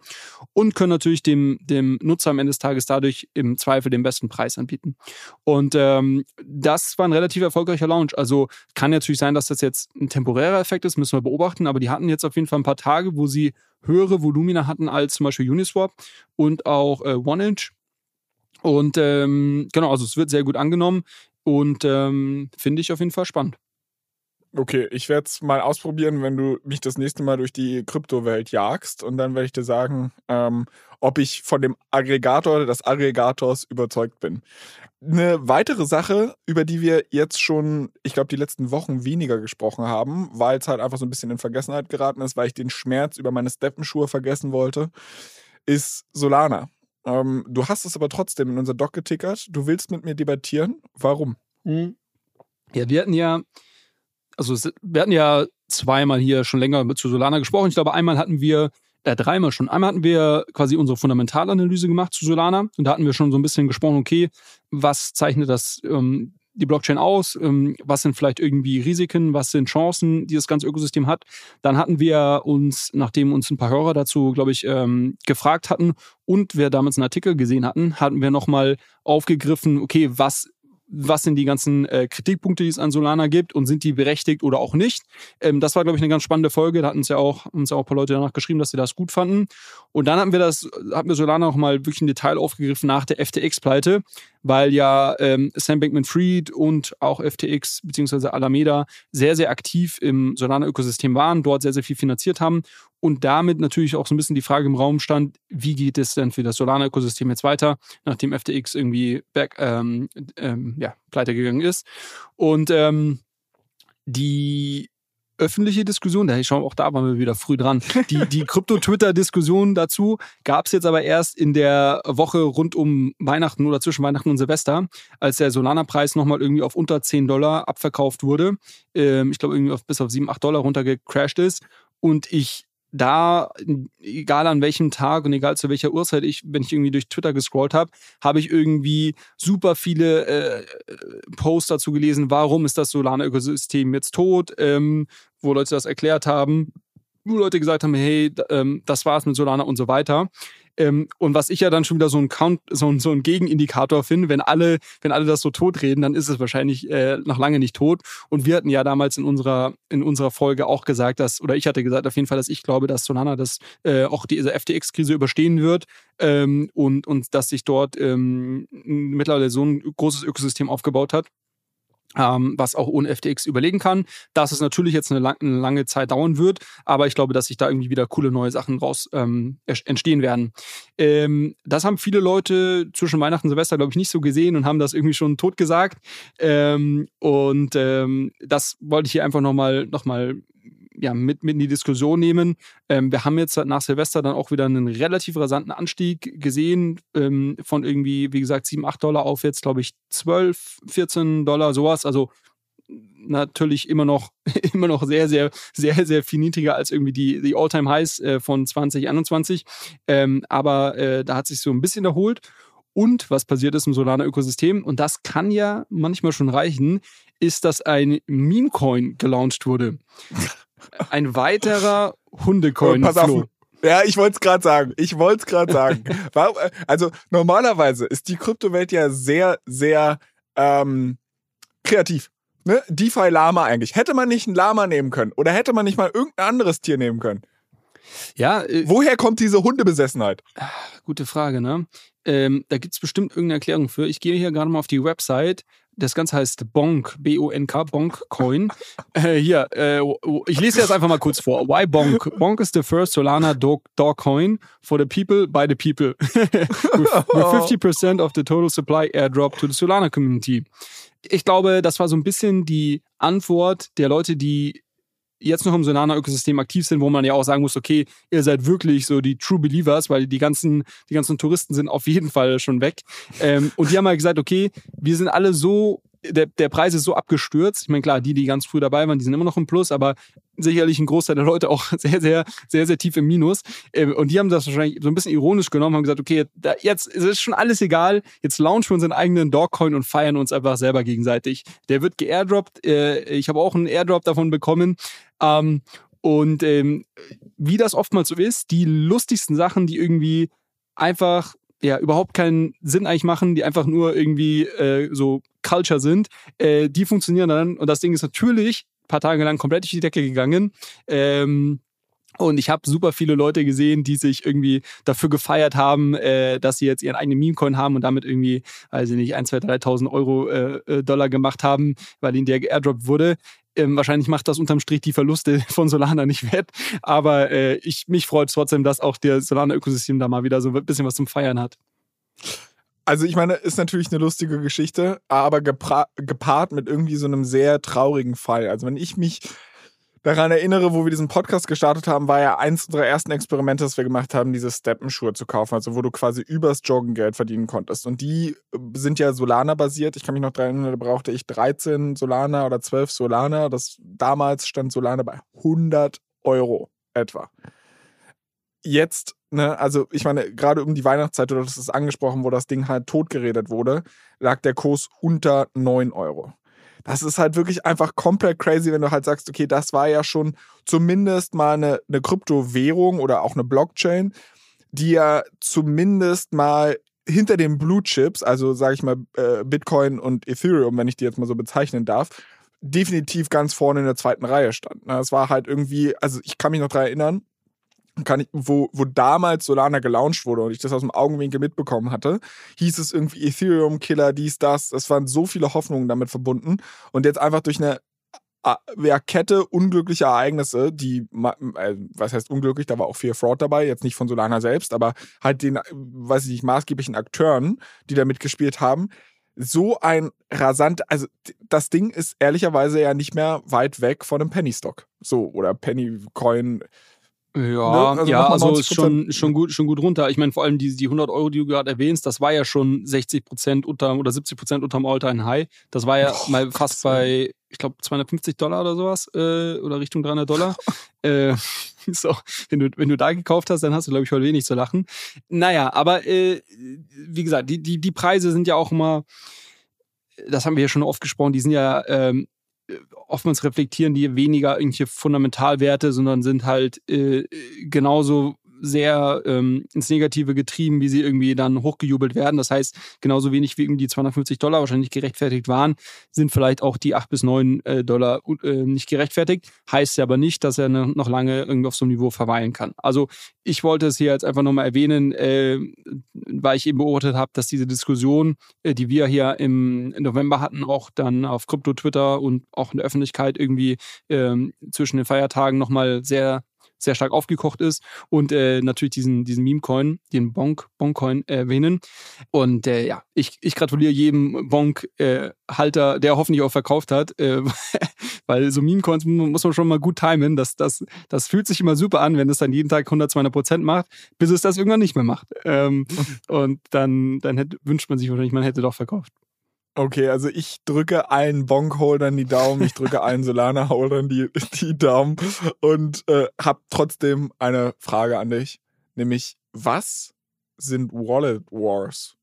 Speaker 2: und können natürlich dem, dem Nutzer am Ende des Tages dadurch im Zweifel den besten Preis anbieten. Und ähm, das war ein relativ erfolgreicher Launch. Also kann natürlich sein, dass das jetzt ein temporärer Effekt ist, müssen wir beobachten, aber die hatten jetzt auf jeden Fall ein paar Tage, wo sie höhere Volumina hatten als zum Beispiel Uniswap und auch äh, OneInch. Und ähm, genau, also es wird sehr gut angenommen und ähm, finde ich auf jeden Fall spannend.
Speaker 1: Okay, ich werde es mal ausprobieren, wenn du mich das nächste Mal durch die Kryptowelt jagst und dann werde ich dir sagen, ähm, ob ich von dem Aggregator des Aggregators überzeugt bin. Eine weitere Sache, über die wir jetzt schon, ich glaube, die letzten Wochen weniger gesprochen haben, weil es halt einfach so ein bisschen in Vergessenheit geraten ist, weil ich den Schmerz über meine Steppenschuhe vergessen wollte, ist Solana. Ähm, du hast es aber trotzdem in unser Doc getickert. Du willst mit mir debattieren. Warum?
Speaker 2: Mhm. Ja, wir hatten ja also wir hatten ja zweimal hier schon länger zu Solana gesprochen. Ich glaube, einmal hatten wir, äh, dreimal schon. Einmal hatten wir quasi unsere Fundamentalanalyse gemacht zu Solana und da hatten wir schon so ein bisschen gesprochen, okay, was zeichnet das ähm, die Blockchain aus? Ähm, was sind vielleicht irgendwie Risiken? Was sind Chancen, die das ganze Ökosystem hat? Dann hatten wir uns, nachdem uns ein paar Hörer dazu, glaube ich, ähm, gefragt hatten und wir damals einen Artikel gesehen hatten, hatten wir nochmal aufgegriffen, okay, was was sind die ganzen äh, Kritikpunkte, die es an Solana gibt und sind die berechtigt oder auch nicht. Ähm, das war, glaube ich, eine ganz spannende Folge. Da hatten uns ja auch, uns auch ein paar Leute danach geschrieben, dass sie das gut fanden. Und dann haben wir das, haben wir Solana noch mal wirklich im Detail aufgegriffen nach der FTX-Pleite, weil ja ähm, Sam Bankman-Fried und auch FTX bzw. Alameda sehr, sehr aktiv im Solana-Ökosystem waren, dort sehr, sehr viel finanziert haben und damit natürlich auch so ein bisschen die Frage im Raum stand, wie geht es denn für das Solana-Ökosystem jetzt weiter, nachdem FTX irgendwie back, ähm, ähm, ja, pleite gegangen ist. Und ähm, die öffentliche Diskussion, da ich schaue, auch da waren wir wieder früh dran. Die, *laughs* die Krypto-Twitter-Diskussion dazu gab es jetzt aber erst in der Woche rund um Weihnachten oder zwischen Weihnachten und Silvester, als der Solana-Preis nochmal irgendwie auf unter 10 Dollar abverkauft wurde. Ähm, ich glaube, irgendwie auf, bis auf 7, 8 Dollar runtergecrashed ist. Und ich da, egal an welchem Tag und egal zu welcher Uhrzeit ich, wenn ich irgendwie durch Twitter gescrollt habe, habe ich irgendwie super viele äh, Posts dazu gelesen, warum ist das Solana-Ökosystem jetzt tot, ähm, wo Leute das erklärt haben, wo Leute gesagt haben, hey, ähm, das war's mit Solana und so weiter. Ähm, und was ich ja dann schon wieder so ein Count, so ein, so ein Gegenindikator finde, wenn alle, wenn alle das so tot reden, dann ist es wahrscheinlich äh, noch lange nicht tot. Und wir hatten ja damals in unserer, in unserer Folge auch gesagt, dass, oder ich hatte gesagt auf jeden Fall, dass ich glaube, dass Solana das äh, auch diese FTX-Krise überstehen wird ähm, und, und dass sich dort ähm, mittlerweile so ein großes Ökosystem aufgebaut hat ähm, was auch ohne FTX überlegen kann. Dass es natürlich jetzt eine, lang, eine, lange Zeit dauern wird, aber ich glaube, dass sich da irgendwie wieder coole neue Sachen raus ähm, entstehen werden. Ähm, das haben viele Leute zwischen Weihnachten und Silvester, glaube ich, nicht so gesehen und haben das irgendwie schon tot gesagt. Ähm, und ähm, das wollte ich hier einfach nochmal noch mal ja, mit, mit in die Diskussion nehmen. Ähm, wir haben jetzt nach Silvester dann auch wieder einen relativ rasanten Anstieg gesehen ähm, von irgendwie, wie gesagt, 7, 8 Dollar auf jetzt, glaube ich, 12, 14 Dollar, sowas. Also natürlich immer noch, *laughs* immer noch sehr, sehr, sehr, sehr viel niedriger als irgendwie die, die All-Time-Highs äh, von 2021. Ähm, aber äh, da hat sich so ein bisschen erholt. Und was passiert ist im Solana-Ökosystem, und das kann ja manchmal schon reichen, ist, dass ein Meme-Coin gelauncht wurde. Ein weiterer Hundecoin. Pass auf.
Speaker 1: Ja, ich wollte es gerade sagen. Ich wollte es gerade sagen. *laughs* also normalerweise ist die Kryptowelt ja sehr, sehr ähm, kreativ. Ne? DeFi Lama eigentlich. Hätte man nicht ein Lama nehmen können? Oder hätte man nicht mal irgendein anderes Tier nehmen können?
Speaker 2: Ja, äh,
Speaker 1: Woher kommt diese Hundebesessenheit?
Speaker 2: gute Frage, ne? Ähm, da gibt es bestimmt irgendeine Erklärung für. Ich gehe hier gerade mal auf die Website. Das Ganze heißt Bonk, B-O-N-K, Bonk Coin. äh, hier, äh, ich lese jetzt einfach mal kurz vor. Why Bonk? Bonk is the first Solana dog, dog coin for the people by the people. *laughs* with, with 50% of the total supply airdrop to the Solana community. Ich glaube, das war so ein bisschen die Antwort der Leute, die jetzt noch im Solana-Ökosystem aktiv sind, wo man ja auch sagen muss, okay, ihr seid wirklich so die True Believers, weil die ganzen, die ganzen Touristen sind auf jeden Fall schon weg. Ähm, und die haben halt gesagt, okay, wir sind alle so der, der Preis ist so abgestürzt. Ich meine, klar, die, die ganz früh dabei waren, die sind immer noch im Plus, aber sicherlich ein Großteil der Leute auch *laughs* sehr, sehr, sehr, sehr tief im Minus. Ähm, und die haben das wahrscheinlich so ein bisschen ironisch genommen, haben gesagt, okay, jetzt ist schon alles egal, jetzt launchen wir unseren eigenen Dogcoin und feiern uns einfach selber gegenseitig. Der wird geairdroppt. Äh, ich habe auch einen Airdrop davon bekommen. Ähm, und ähm, wie das oftmals so ist, die lustigsten Sachen, die irgendwie einfach ja überhaupt keinen Sinn eigentlich machen, die einfach nur irgendwie äh, so Culture sind, äh, die funktionieren dann. Und das Ding ist natürlich ein paar Tage lang komplett durch die Decke gegangen. Ähm, und ich habe super viele Leute gesehen, die sich irgendwie dafür gefeiert haben, äh, dass sie jetzt ihren eigenen Meme-Coin haben und damit irgendwie, weiß ich nicht, 1, 2, 3.000 Euro äh, äh, Dollar gemacht haben, weil ihnen der geairdroppt wurde. Ähm, wahrscheinlich macht das unterm Strich die Verluste *laughs* von Solana nicht wett. Aber äh, ich, mich freut trotzdem, dass auch der Solana-Ökosystem da mal wieder so ein bisschen was zum Feiern hat.
Speaker 1: Also ich meine, ist natürlich eine lustige Geschichte, aber gepaart mit irgendwie so einem sehr traurigen Fall. Also wenn ich mich daran erinnere, wo wir diesen Podcast gestartet haben, war ja eins unserer ersten Experimente, das wir gemacht haben, diese Steppenschuhe zu kaufen, also wo du quasi übers Joggen Geld verdienen konntest. Und die äh, sind ja Solana-basiert. Ich kann mich noch daran erinnern, da brauchte ich 13 Solana oder 12 Solana. Das, damals stand Solana bei 100 Euro etwa. Jetzt, ne, also ich meine, gerade um die Weihnachtszeit, oder das ist angesprochen, wo das Ding halt totgeredet wurde, lag der Kurs unter 9 Euro das ist halt wirklich einfach komplett crazy, wenn du halt sagst, okay, das war ja schon zumindest mal eine, eine Kryptowährung oder auch eine Blockchain, die ja zumindest mal hinter den Blue Chips, also sage ich mal äh, Bitcoin und Ethereum, wenn ich die jetzt mal so bezeichnen darf, definitiv ganz vorne in der zweiten Reihe stand. Das war halt irgendwie, also ich kann mich noch daran erinnern, kann ich, wo, wo damals Solana gelauncht wurde und ich das aus dem Augenwinkel mitbekommen hatte, hieß es irgendwie Ethereum-Killer, dies, das. Es waren so viele Hoffnungen damit verbunden. Und jetzt einfach durch eine ja, Kette unglücklicher Ereignisse, die, äh, was heißt unglücklich, da war auch viel Fraud dabei, jetzt nicht von Solana selbst, aber halt den, weiß ich nicht, maßgeblichen Akteuren, die da mitgespielt haben, so ein rasant, also das Ding ist ehrlicherweise ja nicht mehr weit weg von einem Penny Stock. So, oder Penny Coin
Speaker 2: ja, ne? also ja, also ist schon, schon, gut, schon gut runter. Ich meine, vor allem die, die 100 Euro, die du gerade erwähnst, das war ja schon 60 Prozent unter oder 70 Prozent unterm All-Time High. Das war ja oh, mal fast bei, ich glaube, 250 Dollar oder sowas äh, oder Richtung 300 Dollar. *laughs* äh, *laughs* so, wenn du, wenn du da gekauft hast, dann hast du, glaube ich, heute wenig zu lachen. Naja, aber äh, wie gesagt, die, die, die Preise sind ja auch immer, das haben wir ja schon oft gesprochen, die sind ja ähm, oftmals reflektieren die weniger irgendwelche Fundamentalwerte, sondern sind halt äh, genauso sehr ähm, ins Negative getrieben, wie sie irgendwie dann hochgejubelt werden. Das heißt, genauso wenig wie irgendwie die 250 Dollar wahrscheinlich gerechtfertigt waren, sind vielleicht auch die 8 bis 9 äh, Dollar äh, nicht gerechtfertigt. Heißt ja aber nicht, dass er noch lange irgendwie auf so einem Niveau verweilen kann. Also ich wollte es hier jetzt einfach nochmal erwähnen, äh, weil ich eben beobachtet habe, dass diese Diskussion, äh, die wir hier im November hatten, auch dann auf Krypto-Twitter und auch in der Öffentlichkeit irgendwie ähm, zwischen den Feiertagen nochmal sehr sehr stark aufgekocht ist und äh, natürlich diesen, diesen Meme-Coin, den Bonk, Bonk-Coin erwähnen. Und äh, ja, ich, ich gratuliere jedem Bonk-Halter, äh, der hoffentlich auch verkauft hat, äh, *laughs* weil so Meme-Coins muss man schon mal gut timen. Das, das, das fühlt sich immer super an, wenn es dann jeden Tag 100, 200 Prozent macht, bis es das irgendwann nicht mehr macht. Ähm, *laughs* und dann, dann hätte, wünscht man sich wahrscheinlich, man hätte doch verkauft.
Speaker 1: Okay, also ich drücke allen Bonk-Holdern die Daumen, ich drücke allen Solana-Holdern die, die Daumen und äh, habe trotzdem eine Frage an dich, nämlich was sind Wallet Wars?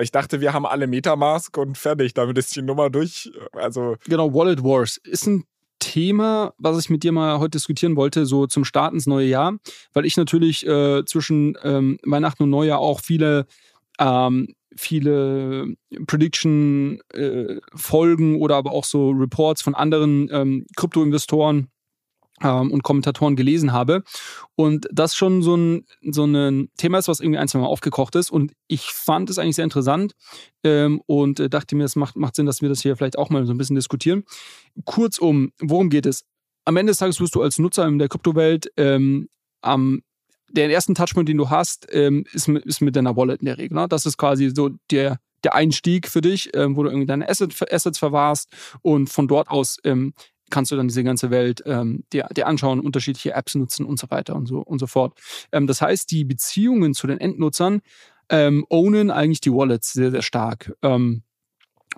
Speaker 1: Ich dachte, wir haben alle Metamask und fertig, damit ist die Nummer durch. Also
Speaker 2: genau, Wallet Wars ist ein Thema, was ich mit dir mal heute diskutieren wollte, so zum Start ins neue Jahr, weil ich natürlich äh, zwischen ähm, Weihnachten und Neujahr auch viele ähm, viele Prediction-Folgen äh, oder aber auch so Reports von anderen ähm, Krypto-Investoren ähm, und Kommentatoren gelesen habe. Und das schon so ein, so ein Thema ist, was irgendwie ein, zwei Mal aufgekocht ist. Und ich fand es eigentlich sehr interessant ähm, und äh, dachte mir, es macht, macht Sinn, dass wir das hier vielleicht auch mal so ein bisschen diskutieren. Kurzum, worum geht es? Am Ende des Tages wirst du als Nutzer in der Kryptowelt ähm, am der ersten Touchpoint, den du hast, ähm, ist, mit, ist mit deiner Wallet in der Regel. Ne? Das ist quasi so der, der Einstieg für dich, ähm, wo du irgendwie deine Asset, Assets verwahrst und von dort aus ähm, kannst du dann diese ganze Welt ähm, dir, dir anschauen, unterschiedliche Apps nutzen und so weiter und so und so fort. Ähm, das heißt, die Beziehungen zu den Endnutzern ähm, ownen eigentlich die Wallets sehr, sehr stark. Ähm,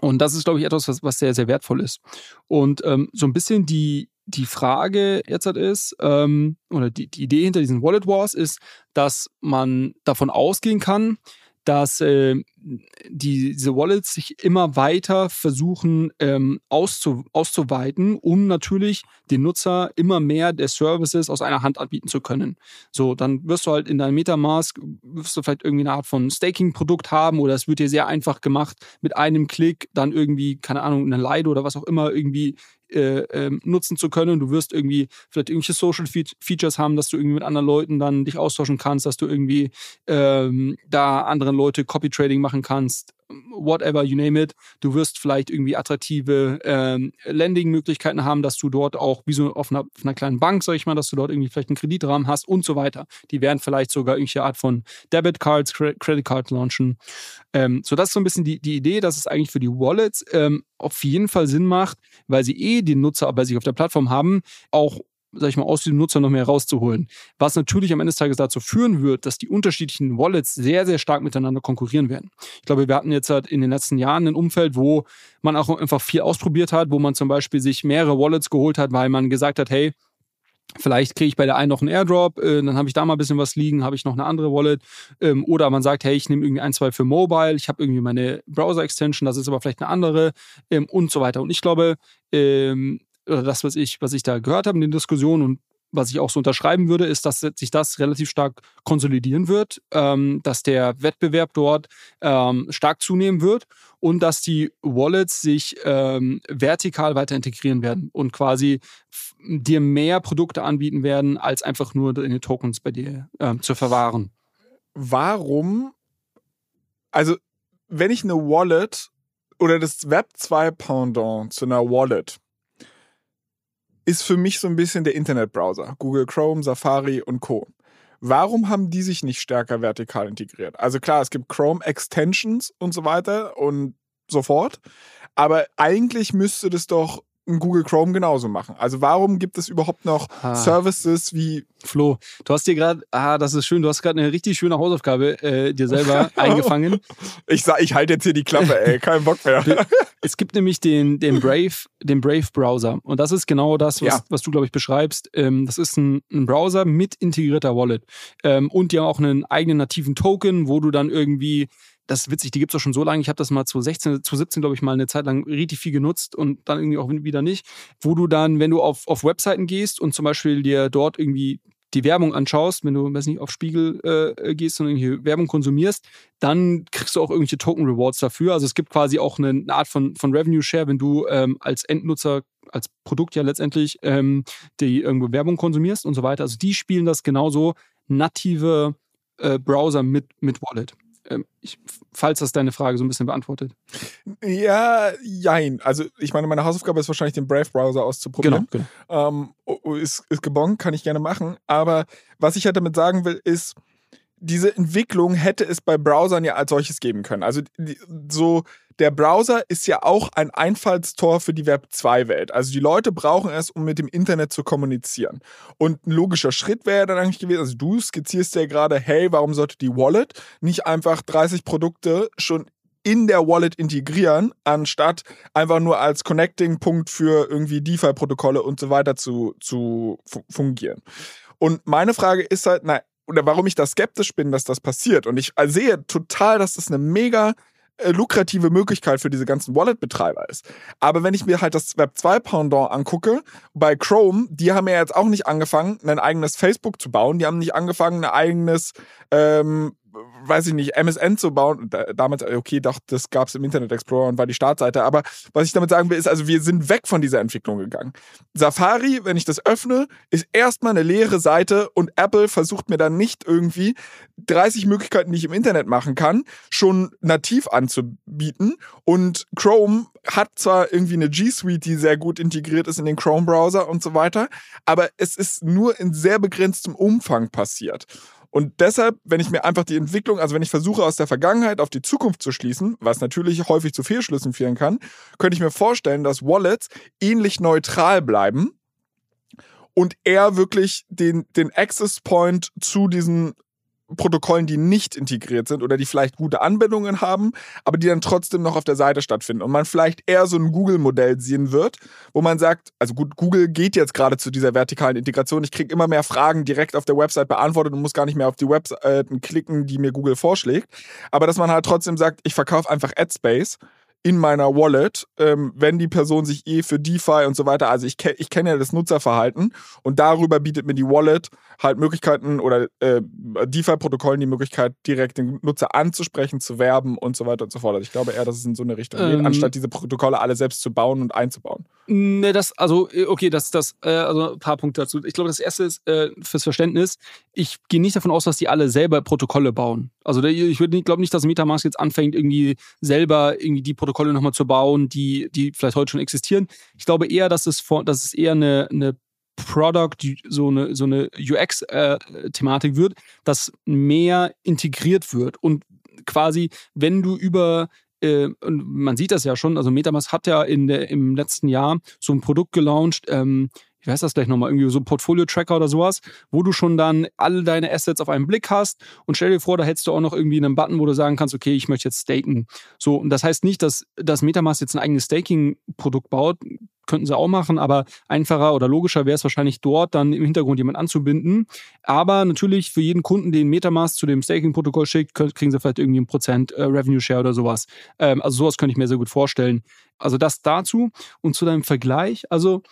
Speaker 2: und das ist, glaube ich, etwas, was, was sehr, sehr wertvoll ist. Und ähm, so ein bisschen die, die Frage jetzt halt ist, ähm, oder die, die Idee hinter diesen Wallet Wars ist, dass man davon ausgehen kann, dass äh, die, diese Wallets sich immer weiter versuchen ähm, auszu, auszuweiten, um natürlich den Nutzer immer mehr der Services aus einer Hand anbieten zu können. So, dann wirst du halt in deinem Metamask, wirst du vielleicht irgendwie eine Art von Staking-Produkt haben oder es wird dir sehr einfach gemacht, mit einem Klick dann irgendwie, keine Ahnung, eine Lido oder was auch immer irgendwie äh, äh, nutzen zu können. Du wirst irgendwie vielleicht irgendwelche Social Fe Features haben, dass du irgendwie mit anderen Leuten dann dich austauschen kannst, dass du irgendwie ähm, da anderen Leute Copy Trading machen kannst whatever, you name it. Du wirst vielleicht irgendwie attraktive ähm, Lending-Möglichkeiten haben, dass du dort auch, wie so auf einer, auf einer, kleinen Bank, sag ich mal, dass du dort irgendwie vielleicht einen Kreditrahmen hast und so weiter. Die werden vielleicht sogar irgendwelche Art von Debit Cards, Credit Cards launchen. Ähm, so, das ist so ein bisschen die, die Idee, dass es eigentlich für die Wallets ähm, auf jeden Fall Sinn macht, weil sie eh den Nutzer bei sich auf der Plattform haben, auch sag ich mal, aus dem Nutzer noch mehr rauszuholen. Was natürlich am Ende des Tages dazu führen wird, dass die unterschiedlichen Wallets sehr, sehr stark miteinander konkurrieren werden. Ich glaube, wir hatten jetzt halt in den letzten Jahren ein Umfeld, wo man auch einfach viel ausprobiert hat, wo man zum Beispiel sich mehrere Wallets geholt hat, weil man gesagt hat, hey, Vielleicht kriege ich bei der einen noch einen Airdrop, äh, dann habe ich da mal ein bisschen was liegen, habe ich noch eine andere Wallet. Ähm, oder man sagt, hey, ich nehme irgendwie ein, zwei für Mobile, ich habe irgendwie meine Browser-Extension, das ist aber vielleicht eine andere ähm, und so weiter. Und ich glaube, ähm, oder das, was ich, was ich da gehört habe in den Diskussionen und was ich auch so unterschreiben würde, ist, dass sich das relativ stark konsolidieren wird, ähm, dass der Wettbewerb dort ähm, stark zunehmen wird und dass die Wallets sich ähm, vertikal weiter integrieren werden und quasi dir mehr Produkte anbieten werden, als einfach nur deine Tokens bei dir ähm, zu verwahren.
Speaker 1: Warum? Also, wenn ich eine Wallet oder das Web 2 Pendant zu einer Wallet ist für mich so ein bisschen der Internetbrowser. Google Chrome, Safari und Co. Warum haben die sich nicht stärker vertikal integriert? Also klar, es gibt Chrome Extensions und so weiter und so fort. Aber eigentlich müsste das doch ein Google Chrome genauso machen. Also warum gibt es überhaupt noch ah. Services wie
Speaker 2: Flo? Du hast dir gerade, ah, das ist schön, du hast gerade eine richtig schöne Hausaufgabe äh, dir selber *laughs* eingefangen.
Speaker 1: Ich sag, ich halte jetzt hier die Klappe, ey, *laughs* kein Bock mehr.
Speaker 2: Es gibt nämlich den, den Brave, den Brave Browser und das ist genau das, was, ja. was du glaube ich beschreibst. Ähm, das ist ein, ein, Browser mit integrierter Wallet ähm, und die haben auch einen eigenen nativen Token, wo du dann irgendwie das ist witzig, die gibt es auch schon so lange. Ich habe das mal zu 16, zu 17, glaube ich, mal eine Zeit lang richtig viel genutzt und dann irgendwie auch wieder nicht. Wo du dann, wenn du auf, auf Webseiten gehst und zum Beispiel dir dort irgendwie die Werbung anschaust, wenn du, weiß nicht, auf Spiegel äh, gehst und irgendwie Werbung konsumierst, dann kriegst du auch irgendwelche Token Rewards dafür. Also es gibt quasi auch eine, eine Art von, von Revenue Share, wenn du ähm, als Endnutzer, als Produkt ja letztendlich ähm, die irgendwo Werbung konsumierst und so weiter. Also die spielen das genauso native äh, Browser mit, mit Wallet. Ähm, ich, falls das deine Frage so ein bisschen beantwortet.
Speaker 1: Ja, jein. Also ich meine, meine Hausaufgabe ist wahrscheinlich den Brave-Browser auszuprobieren. Genau, genau. Ähm, ist, ist gebongt, kann ich gerne machen. Aber was ich halt damit sagen will, ist, diese Entwicklung hätte es bei Browsern ja als solches geben können. Also die, so der Browser ist ja auch ein Einfallstor für die Web 2-Welt. Also die Leute brauchen es, um mit dem Internet zu kommunizieren. Und ein logischer Schritt wäre dann eigentlich gewesen, also du skizzierst ja gerade, hey, warum sollte die Wallet nicht einfach 30 Produkte schon in der Wallet integrieren, anstatt einfach nur als Connecting-Punkt für irgendwie DeFi-Protokolle und so weiter zu, zu fungieren. Und meine Frage ist halt, na, oder warum ich da skeptisch bin, dass das passiert. Und ich sehe total, dass das eine mega lukrative Möglichkeit für diese ganzen Wallet-Betreiber ist. Aber wenn ich mir halt das Web 2 Pendant angucke, bei Chrome, die haben ja jetzt auch nicht angefangen, ein eigenes Facebook zu bauen. Die haben nicht angefangen, ein eigenes, ähm, weiß ich nicht, MSN zu bauen. Da, damals, okay, doch, das gab es im Internet Explorer und war die Startseite. Aber was ich damit sagen will, ist, also wir sind weg von dieser Entwicklung gegangen. Safari, wenn ich das öffne, ist erstmal eine leere Seite und Apple versucht mir dann nicht irgendwie 30 Möglichkeiten, die ich im Internet machen kann, schon nativ anzubieten. Und Chrome hat zwar irgendwie eine G Suite, die sehr gut integriert ist in den Chrome Browser und so weiter, aber es ist nur in sehr begrenztem Umfang passiert. Und deshalb, wenn ich mir einfach die Entwicklung, also wenn ich versuche, aus der Vergangenheit auf die Zukunft zu schließen, was natürlich häufig zu Fehlschlüssen führen kann, könnte ich mir vorstellen, dass Wallets ähnlich neutral bleiben und eher wirklich den, den Access Point zu diesen Protokollen, die nicht integriert sind oder die vielleicht gute Anwendungen haben, aber die dann trotzdem noch auf der Seite stattfinden. Und man vielleicht eher so ein Google-Modell sehen wird, wo man sagt, also gut, Google geht jetzt gerade zu dieser vertikalen Integration. Ich kriege immer mehr Fragen direkt auf der Website beantwortet und muss gar nicht mehr auf die Webseiten klicken, die mir Google vorschlägt. Aber dass man halt trotzdem sagt, ich verkaufe einfach AdSpace in meiner Wallet, ähm, wenn die Person sich eh für DeFi und so weiter, also ich, ich kenne ja das Nutzerverhalten und darüber bietet mir die Wallet halt Möglichkeiten oder äh, DeFi-Protokollen die Möglichkeit, direkt den Nutzer anzusprechen, zu werben und so weiter und so fort. Also ich glaube eher, dass es in so eine Richtung ähm, geht, anstatt diese Protokolle alle selbst zu bauen und einzubauen.
Speaker 2: Ne, das, also, äh, okay, das, das, äh, also ein paar Punkte dazu. Ich glaube, das erste ist äh, fürs Verständnis, ich gehe nicht davon aus, dass die alle selber Protokolle bauen. Also ich glaube nicht, dass Metamask jetzt anfängt, irgendwie selber irgendwie die Protokolle nochmal zu bauen, die, die vielleicht heute schon existieren. Ich glaube eher, dass es, dass es eher eine, eine Product, so eine, so eine UX-Thematik äh, wird, dass mehr integriert wird. Und quasi, wenn du über äh, und man sieht das ja schon, also Metamask hat ja in der, im letzten Jahr so ein Produkt gelauncht, ähm, wie heißt das gleich nochmal, irgendwie so ein Portfolio-Tracker oder sowas, wo du schon dann alle deine Assets auf einen Blick hast und stell dir vor, da hättest du auch noch irgendwie einen Button, wo du sagen kannst, okay, ich möchte jetzt staken. So, und das heißt nicht, dass, dass Metamask jetzt ein eigenes Staking-Produkt baut, könnten sie auch machen, aber einfacher oder logischer wäre es wahrscheinlich dort dann im Hintergrund jemand anzubinden. Aber natürlich für jeden Kunden, den Metamask zu dem Staking-Protokoll schickt, kriegen sie vielleicht irgendwie ein Prozent äh, Revenue Share oder sowas. Ähm, also sowas könnte ich mir sehr gut vorstellen. Also das dazu und zu deinem Vergleich. Also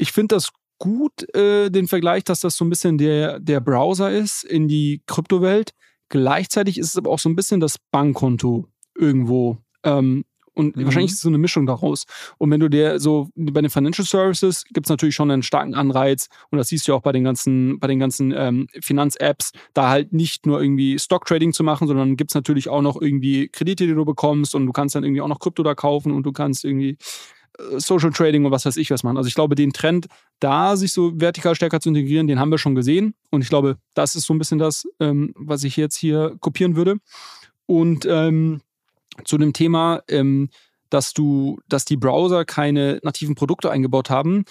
Speaker 2: ich finde das gut, äh, den Vergleich, dass das so ein bisschen der, der Browser ist in die Kryptowelt. Gleichzeitig ist es aber auch so ein bisschen das Bankkonto irgendwo. Ähm, und mhm. wahrscheinlich ist es so eine Mischung daraus. Und wenn du dir so bei den Financial Services gibt es natürlich schon einen starken Anreiz, und das siehst du ja auch bei den ganzen, bei den ganzen ähm, Finanz-Apps, da halt nicht nur irgendwie Stock-Trading zu machen, sondern gibt es natürlich auch noch irgendwie Kredite, die du bekommst und du kannst dann irgendwie auch noch Krypto da kaufen und du kannst irgendwie Social Trading und was weiß ich was machen. Also ich glaube, den Trend, da sich so vertikal stärker zu integrieren, den haben wir schon gesehen. Und ich glaube, das ist so ein bisschen das, ähm, was ich jetzt hier kopieren würde. Und ähm, zu dem Thema, ähm, dass du, dass die Browser keine nativen Produkte eingebaut haben,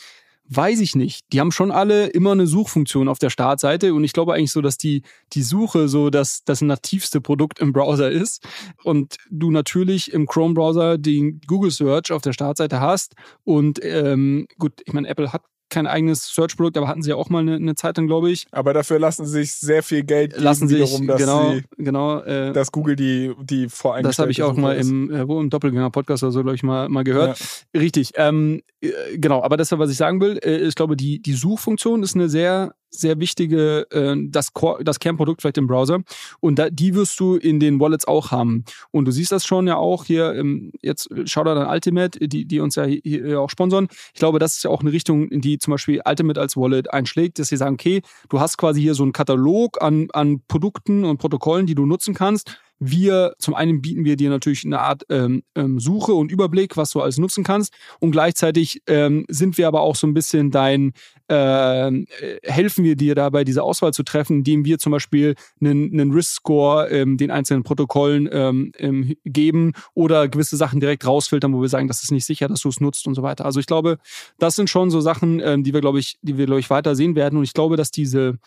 Speaker 2: Weiß ich nicht. Die haben schon alle immer eine Suchfunktion auf der Startseite und ich glaube eigentlich so, dass die, die Suche so das, das nativste Produkt im Browser ist und du natürlich im Chrome-Browser den Google Search auf der Startseite hast und ähm, gut, ich meine, Apple hat kein eigenes Search-Produkt, aber hatten sie ja auch mal eine, eine Zeit lang, glaube ich.
Speaker 1: Aber dafür lassen sie sich sehr viel Geld geben,
Speaker 2: lassen sich, wiederum, dass, genau, sie, genau,
Speaker 1: äh, dass Google die, die voreingestellte
Speaker 2: Das habe ich auch mal im, äh, wo im Doppelgänger-Podcast oder so, glaube ich, mal, mal gehört. Ja. Richtig. Ähm, äh, genau, aber das, was ich sagen will, äh, ich glaube, die, die Suchfunktion ist eine sehr sehr wichtige, äh, das, Core, das Kernprodukt vielleicht im Browser. Und da, die wirst du in den Wallets auch haben. Und du siehst das schon ja auch hier, ähm, jetzt schau da dann Ultimate, die, die uns ja hier auch sponsern. Ich glaube, das ist ja auch eine Richtung, in die zum Beispiel Ultimate als Wallet einschlägt, dass sie sagen, okay, du hast quasi hier so einen Katalog an, an Produkten und Protokollen, die du nutzen kannst wir, zum einen bieten wir dir natürlich eine Art ähm, ähm, Suche und Überblick, was du alles nutzen kannst. Und gleichzeitig ähm, sind wir aber auch so ein bisschen dein, ähm, äh, helfen wir dir dabei, diese Auswahl zu treffen, indem wir zum Beispiel einen, einen Risk-Score ähm, den einzelnen Protokollen ähm, ähm, geben oder gewisse Sachen direkt rausfiltern, wo wir sagen, das ist nicht sicher, dass du es nutzt und so weiter. Also ich glaube, das sind schon so Sachen, ähm, die wir, glaube ich, die wir, glaube ich, weiter sehen werden. Und ich glaube, dass diese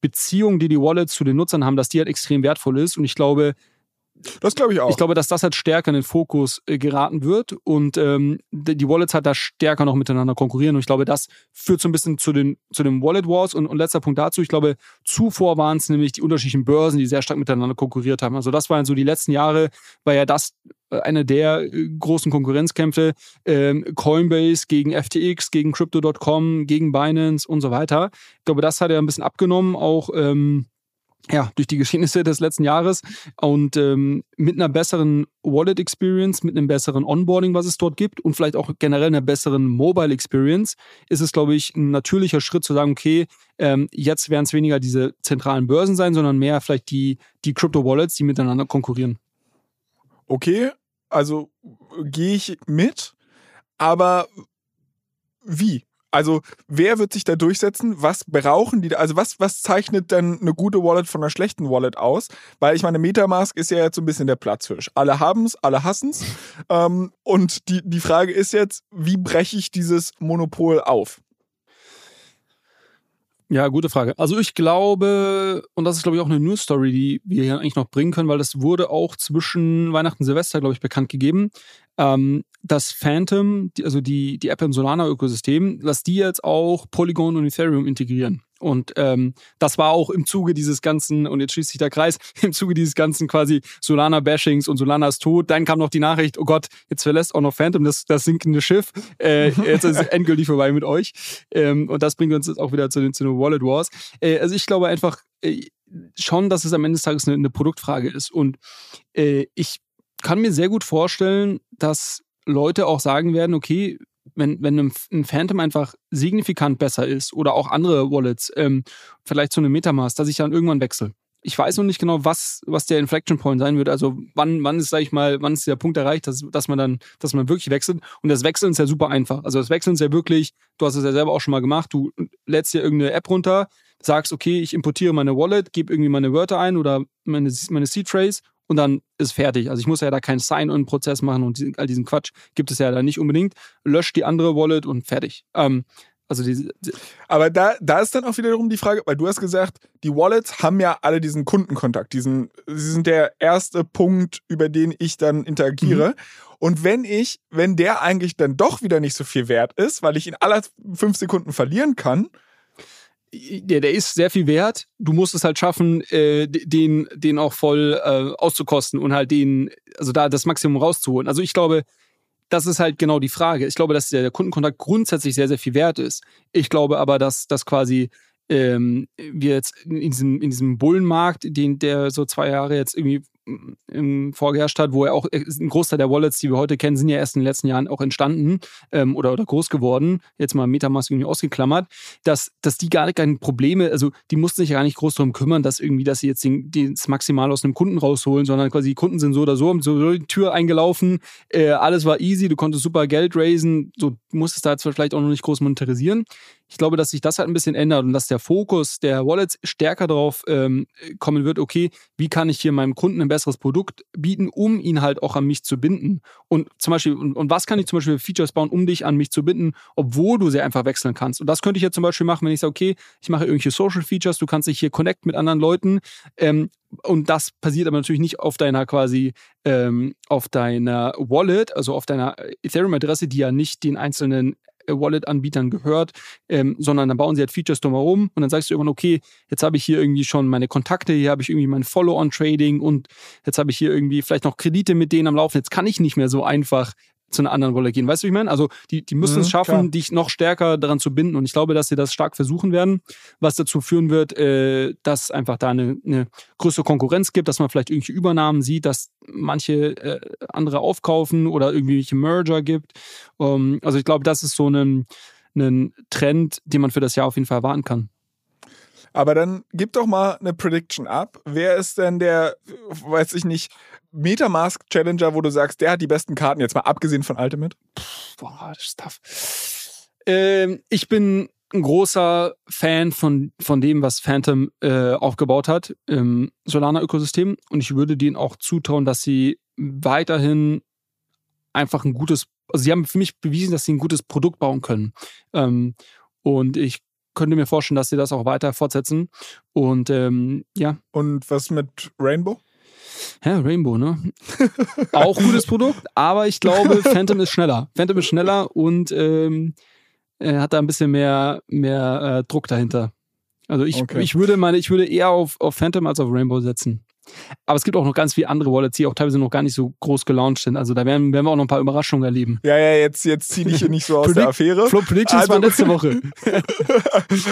Speaker 2: Beziehung, die die Wallets zu den Nutzern haben, dass die halt extrem wertvoll ist. Und ich glaube,
Speaker 1: das glaube ich auch.
Speaker 2: Ich glaube, dass das halt stärker in den Fokus äh, geraten wird und ähm, die Wallets halt da stärker noch miteinander konkurrieren. Und ich glaube, das führt so ein bisschen zu den, zu den Wallet Wars. Und, und letzter Punkt dazu, ich glaube, zuvor waren es nämlich die unterschiedlichen Börsen, die sehr stark miteinander konkurriert haben. Also das waren so die letzten Jahre, war ja das äh, eine der äh, großen Konkurrenzkämpfe. Ähm, Coinbase gegen FTX, gegen Crypto.com, gegen Binance und so weiter. Ich glaube, das hat ja ein bisschen abgenommen, auch ähm, ja, durch die Geschehnisse des letzten Jahres und ähm, mit einer besseren Wallet Experience, mit einem besseren Onboarding, was es dort gibt und vielleicht auch generell einer besseren Mobile Experience, ist es, glaube ich, ein natürlicher Schritt zu sagen, okay, ähm, jetzt werden es weniger diese zentralen Börsen sein, sondern mehr vielleicht die, die Crypto-Wallets, die miteinander konkurrieren.
Speaker 1: Okay, also gehe ich mit, aber wie? Also, wer wird sich da durchsetzen? Was brauchen die? da? Also, was, was zeichnet denn eine gute Wallet von einer schlechten Wallet aus? Weil ich meine, Metamask ist ja jetzt so ein bisschen der Platzhirsch. Alle haben es, alle hassen es. *laughs* Ähm, und die, die Frage ist jetzt, wie breche ich dieses Monopol auf?
Speaker 2: Ja, gute Frage. Also ich glaube, und das ist glaube ich auch eine News Story, die wir hier eigentlich noch bringen können, weil das wurde auch zwischen Weihnachten und Silvester, glaube ich, bekannt gegeben, ähm, dass Phantom, also die, die App im Solana-Ökosystem, dass die jetzt auch Polygon und Ethereum integrieren. Und ähm, das war auch im Zuge dieses ganzen, und jetzt schließt sich der Kreis, *laughs* im Zuge dieses ganzen quasi Solana-Bashings und Solana ist tot. Dann kam noch die Nachricht, oh Gott, jetzt verlässt auch noch Phantom das, das sinkende Schiff. Äh, jetzt ist es *laughs* endgültig vorbei mit euch. Ähm, und das bringt uns jetzt auch wieder zu den, zu den Wallet Wars. Äh, also ich glaube einfach äh, schon, dass es am Ende des Tages eine, eine Produktfrage ist. Und äh, ich kann mir sehr gut vorstellen, dass Leute auch sagen werden, okay, wenn, wenn ein Phantom einfach signifikant besser ist oder auch andere Wallets, ähm, vielleicht zu einem Metamask, dass ich dann irgendwann wechsle. Ich weiß noch nicht genau, was, was der Inflection Point sein wird. Also wann, wann ist, sag ich mal, wann ist der Punkt erreicht, dass, dass man dann, dass man wirklich wechselt. Und das Wechseln ist ja super einfach. Also das Wechseln ist ja wirklich, du hast es ja selber auch schon mal gemacht, du lädst dir irgendeine App runter, sagst, okay, ich importiere meine Wallet, gebe irgendwie meine Wörter ein oder meine, meine Seed Phrase und dann ist fertig. Also ich muss ja da keinen Sign-on-Prozess machen und all diesen Quatsch gibt es ja da nicht unbedingt. Löscht die andere Wallet und fertig. Ähm, also diese, die
Speaker 1: Aber da, da ist dann auch wiederum die Frage, weil du hast gesagt, die Wallets haben ja alle diesen Kundenkontakt, diesen, sie sind der erste Punkt, über den ich dann interagiere. Mhm. Und wenn ich, wenn der eigentlich dann doch wieder nicht so viel wert ist, weil ich ihn alle fünf Sekunden verlieren kann,
Speaker 2: der, der ist sehr viel wert. Du musst es halt schaffen, äh, den, den auch voll äh, auszukosten und halt den, also da das Maximum rauszuholen. Also ich glaube, das ist halt genau die Frage. Ich glaube, dass der Kundenkontakt grundsätzlich sehr, sehr viel wert ist. Ich glaube aber, dass das quasi ähm, wir jetzt in diesem, in diesem Bullenmarkt, den der so zwei Jahre jetzt irgendwie im vorgeherrscht hat, wo er auch äh, ein Großteil der Wallets, die wir heute kennen, sind ja erst in den letzten Jahren auch entstanden ähm, oder, oder groß geworden, jetzt mal Metamask irgendwie ausgeklammert, dass, dass die gar keine Probleme, also die mussten sich ja gar nicht groß darum kümmern, dass irgendwie, dass sie jetzt den, das maximal aus einem Kunden rausholen, sondern quasi die Kunden sind so oder so, haben so die Tür eingelaufen, äh, alles war easy, du konntest super Geld raisen, so musstest da jetzt vielleicht auch noch nicht groß monetarisieren. Ich glaube, dass sich das halt ein bisschen ändert und dass der Fokus der Wallets stärker darauf ähm, kommen wird, okay, wie kann ich hier meinem Kunden ein besseres Produkt bieten, um ihn halt auch an mich zu binden. Und zum Beispiel, und, und was kann ich zum Beispiel Features bauen, um dich an mich zu binden, obwohl du sehr einfach wechseln kannst. Und das könnte ich jetzt zum Beispiel machen, wenn ich sage, okay, ich mache irgendwelche Social Features, du kannst dich hier connect mit anderen Leuten. Ähm, und das passiert aber natürlich nicht auf deiner quasi, ähm, auf deiner Wallet, also auf deiner Ethereum-Adresse, die ja nicht den einzelnen Wallet-Anbietern gehört, ähm, sondern dann bauen sie halt Features drumherum und dann sagst du irgendwann, okay, jetzt habe ich hier irgendwie schon meine Kontakte, hier habe ich irgendwie mein Follow-on-Trading und jetzt habe ich hier irgendwie vielleicht noch Kredite mit denen am Laufen. Jetzt kann ich nicht mehr so einfach zu einer anderen Rolle gehen. Weißt du, wie ich meine? Also die, die müssen mhm, es schaffen, klar. dich noch stärker daran zu binden. Und ich glaube, dass sie das stark versuchen werden, was dazu führen wird, äh, dass einfach da eine, eine größere Konkurrenz gibt, dass man vielleicht irgendwelche Übernahmen sieht, dass manche äh, andere aufkaufen oder irgendwelche Merger gibt. Um, also ich glaube, das ist so ein, ein Trend, den man für das Jahr auf jeden Fall erwarten kann.
Speaker 1: Aber dann gib doch mal eine Prediction ab. Wer ist denn der, weiß ich nicht, Metamask Challenger, wo du sagst, der hat die besten Karten, jetzt mal abgesehen von Ultimate?
Speaker 2: Boah, das ist tough. Ähm, ich bin ein großer Fan von, von dem, was Phantom äh, aufgebaut hat im Solana-Ökosystem. Und ich würde denen auch zutrauen, dass sie weiterhin einfach ein gutes, also sie haben für mich bewiesen, dass sie ein gutes Produkt bauen können. Ähm, und ich könnte mir vorstellen, dass sie das auch weiter fortsetzen. Und ähm, ja.
Speaker 1: Und was mit Rainbow?
Speaker 2: Ja, Rainbow, ne? *laughs* Auch gutes Produkt, aber ich glaube, *laughs* Phantom ist schneller. Phantom ist schneller und ähm, hat da ein bisschen mehr, mehr äh, Druck dahinter. Also ich, okay. ich würde meine, ich würde eher auf, auf Phantom als auf Rainbow setzen. Aber es gibt auch noch ganz viele andere Wallets, die auch teilweise noch gar nicht so groß gelauncht sind. Also da werden, werden wir auch noch ein paar Überraschungen erleben.
Speaker 1: Ja, ja, jetzt, jetzt zieh dich hier nicht so aus der Affäre.
Speaker 2: Flo Predictions
Speaker 1: Also-
Speaker 2: war letzte Woche. *laughs*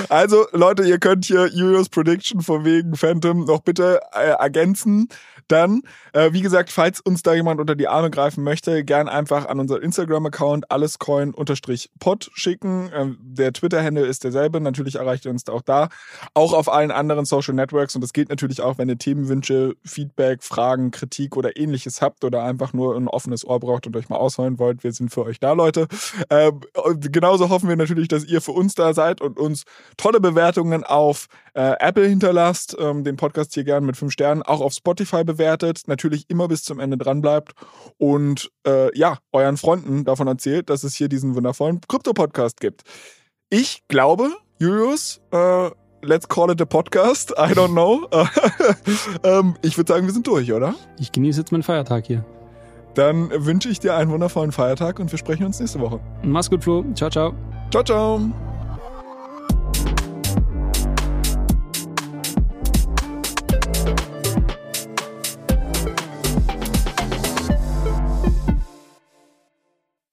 Speaker 1: Also, Leute, ihr könnt hier Julius Prediction von wegen Phantom noch bitte äh, ergänzen. Dann, äh, wie gesagt, falls uns da jemand unter die Arme greifen möchte, gern einfach an unseren Instagram-Account allescoin-pod schicken. Ähm, der Twitter-Handle ist derselbe. Natürlich erreicht ihr uns da auch da. Auch auf allen anderen Social Networks. Und das gilt natürlich auch, wenn ihr Themenwünsche, Feedback, Fragen, Kritik oder ähnliches habt oder einfach nur ein offenes Ohr braucht und euch mal ausheulen wollt. Wir sind für euch da, Leute. Ähm, genauso hoffen wir natürlich, dass ihr für uns da seid und uns tolle Bewertungen auf äh, Apple hinterlasst, ähm, den Podcast hier gerne mit fünf Sternen, auch auf Spotify bewertet, natürlich immer bis zum Ende dran bleibt und äh, ja, euren Freunden davon erzählt, dass es hier diesen wundervollen Krypto-Podcast gibt. Ich glaube, Julius, äh, let's call it a podcast, I don't know. *laughs* ähm, ich würde sagen, wir sind durch, oder?
Speaker 2: Ich genieße jetzt meinen Feiertag hier.
Speaker 1: Dann wünsche ich dir einen wundervollen Feiertag und wir sprechen uns nächste Woche.
Speaker 2: Mach's gut, Flo. Ciao, ciao.
Speaker 1: Ciao, ciao.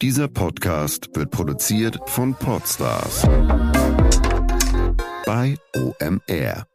Speaker 3: Dieser Podcast wird produziert von Podstars bei OMR.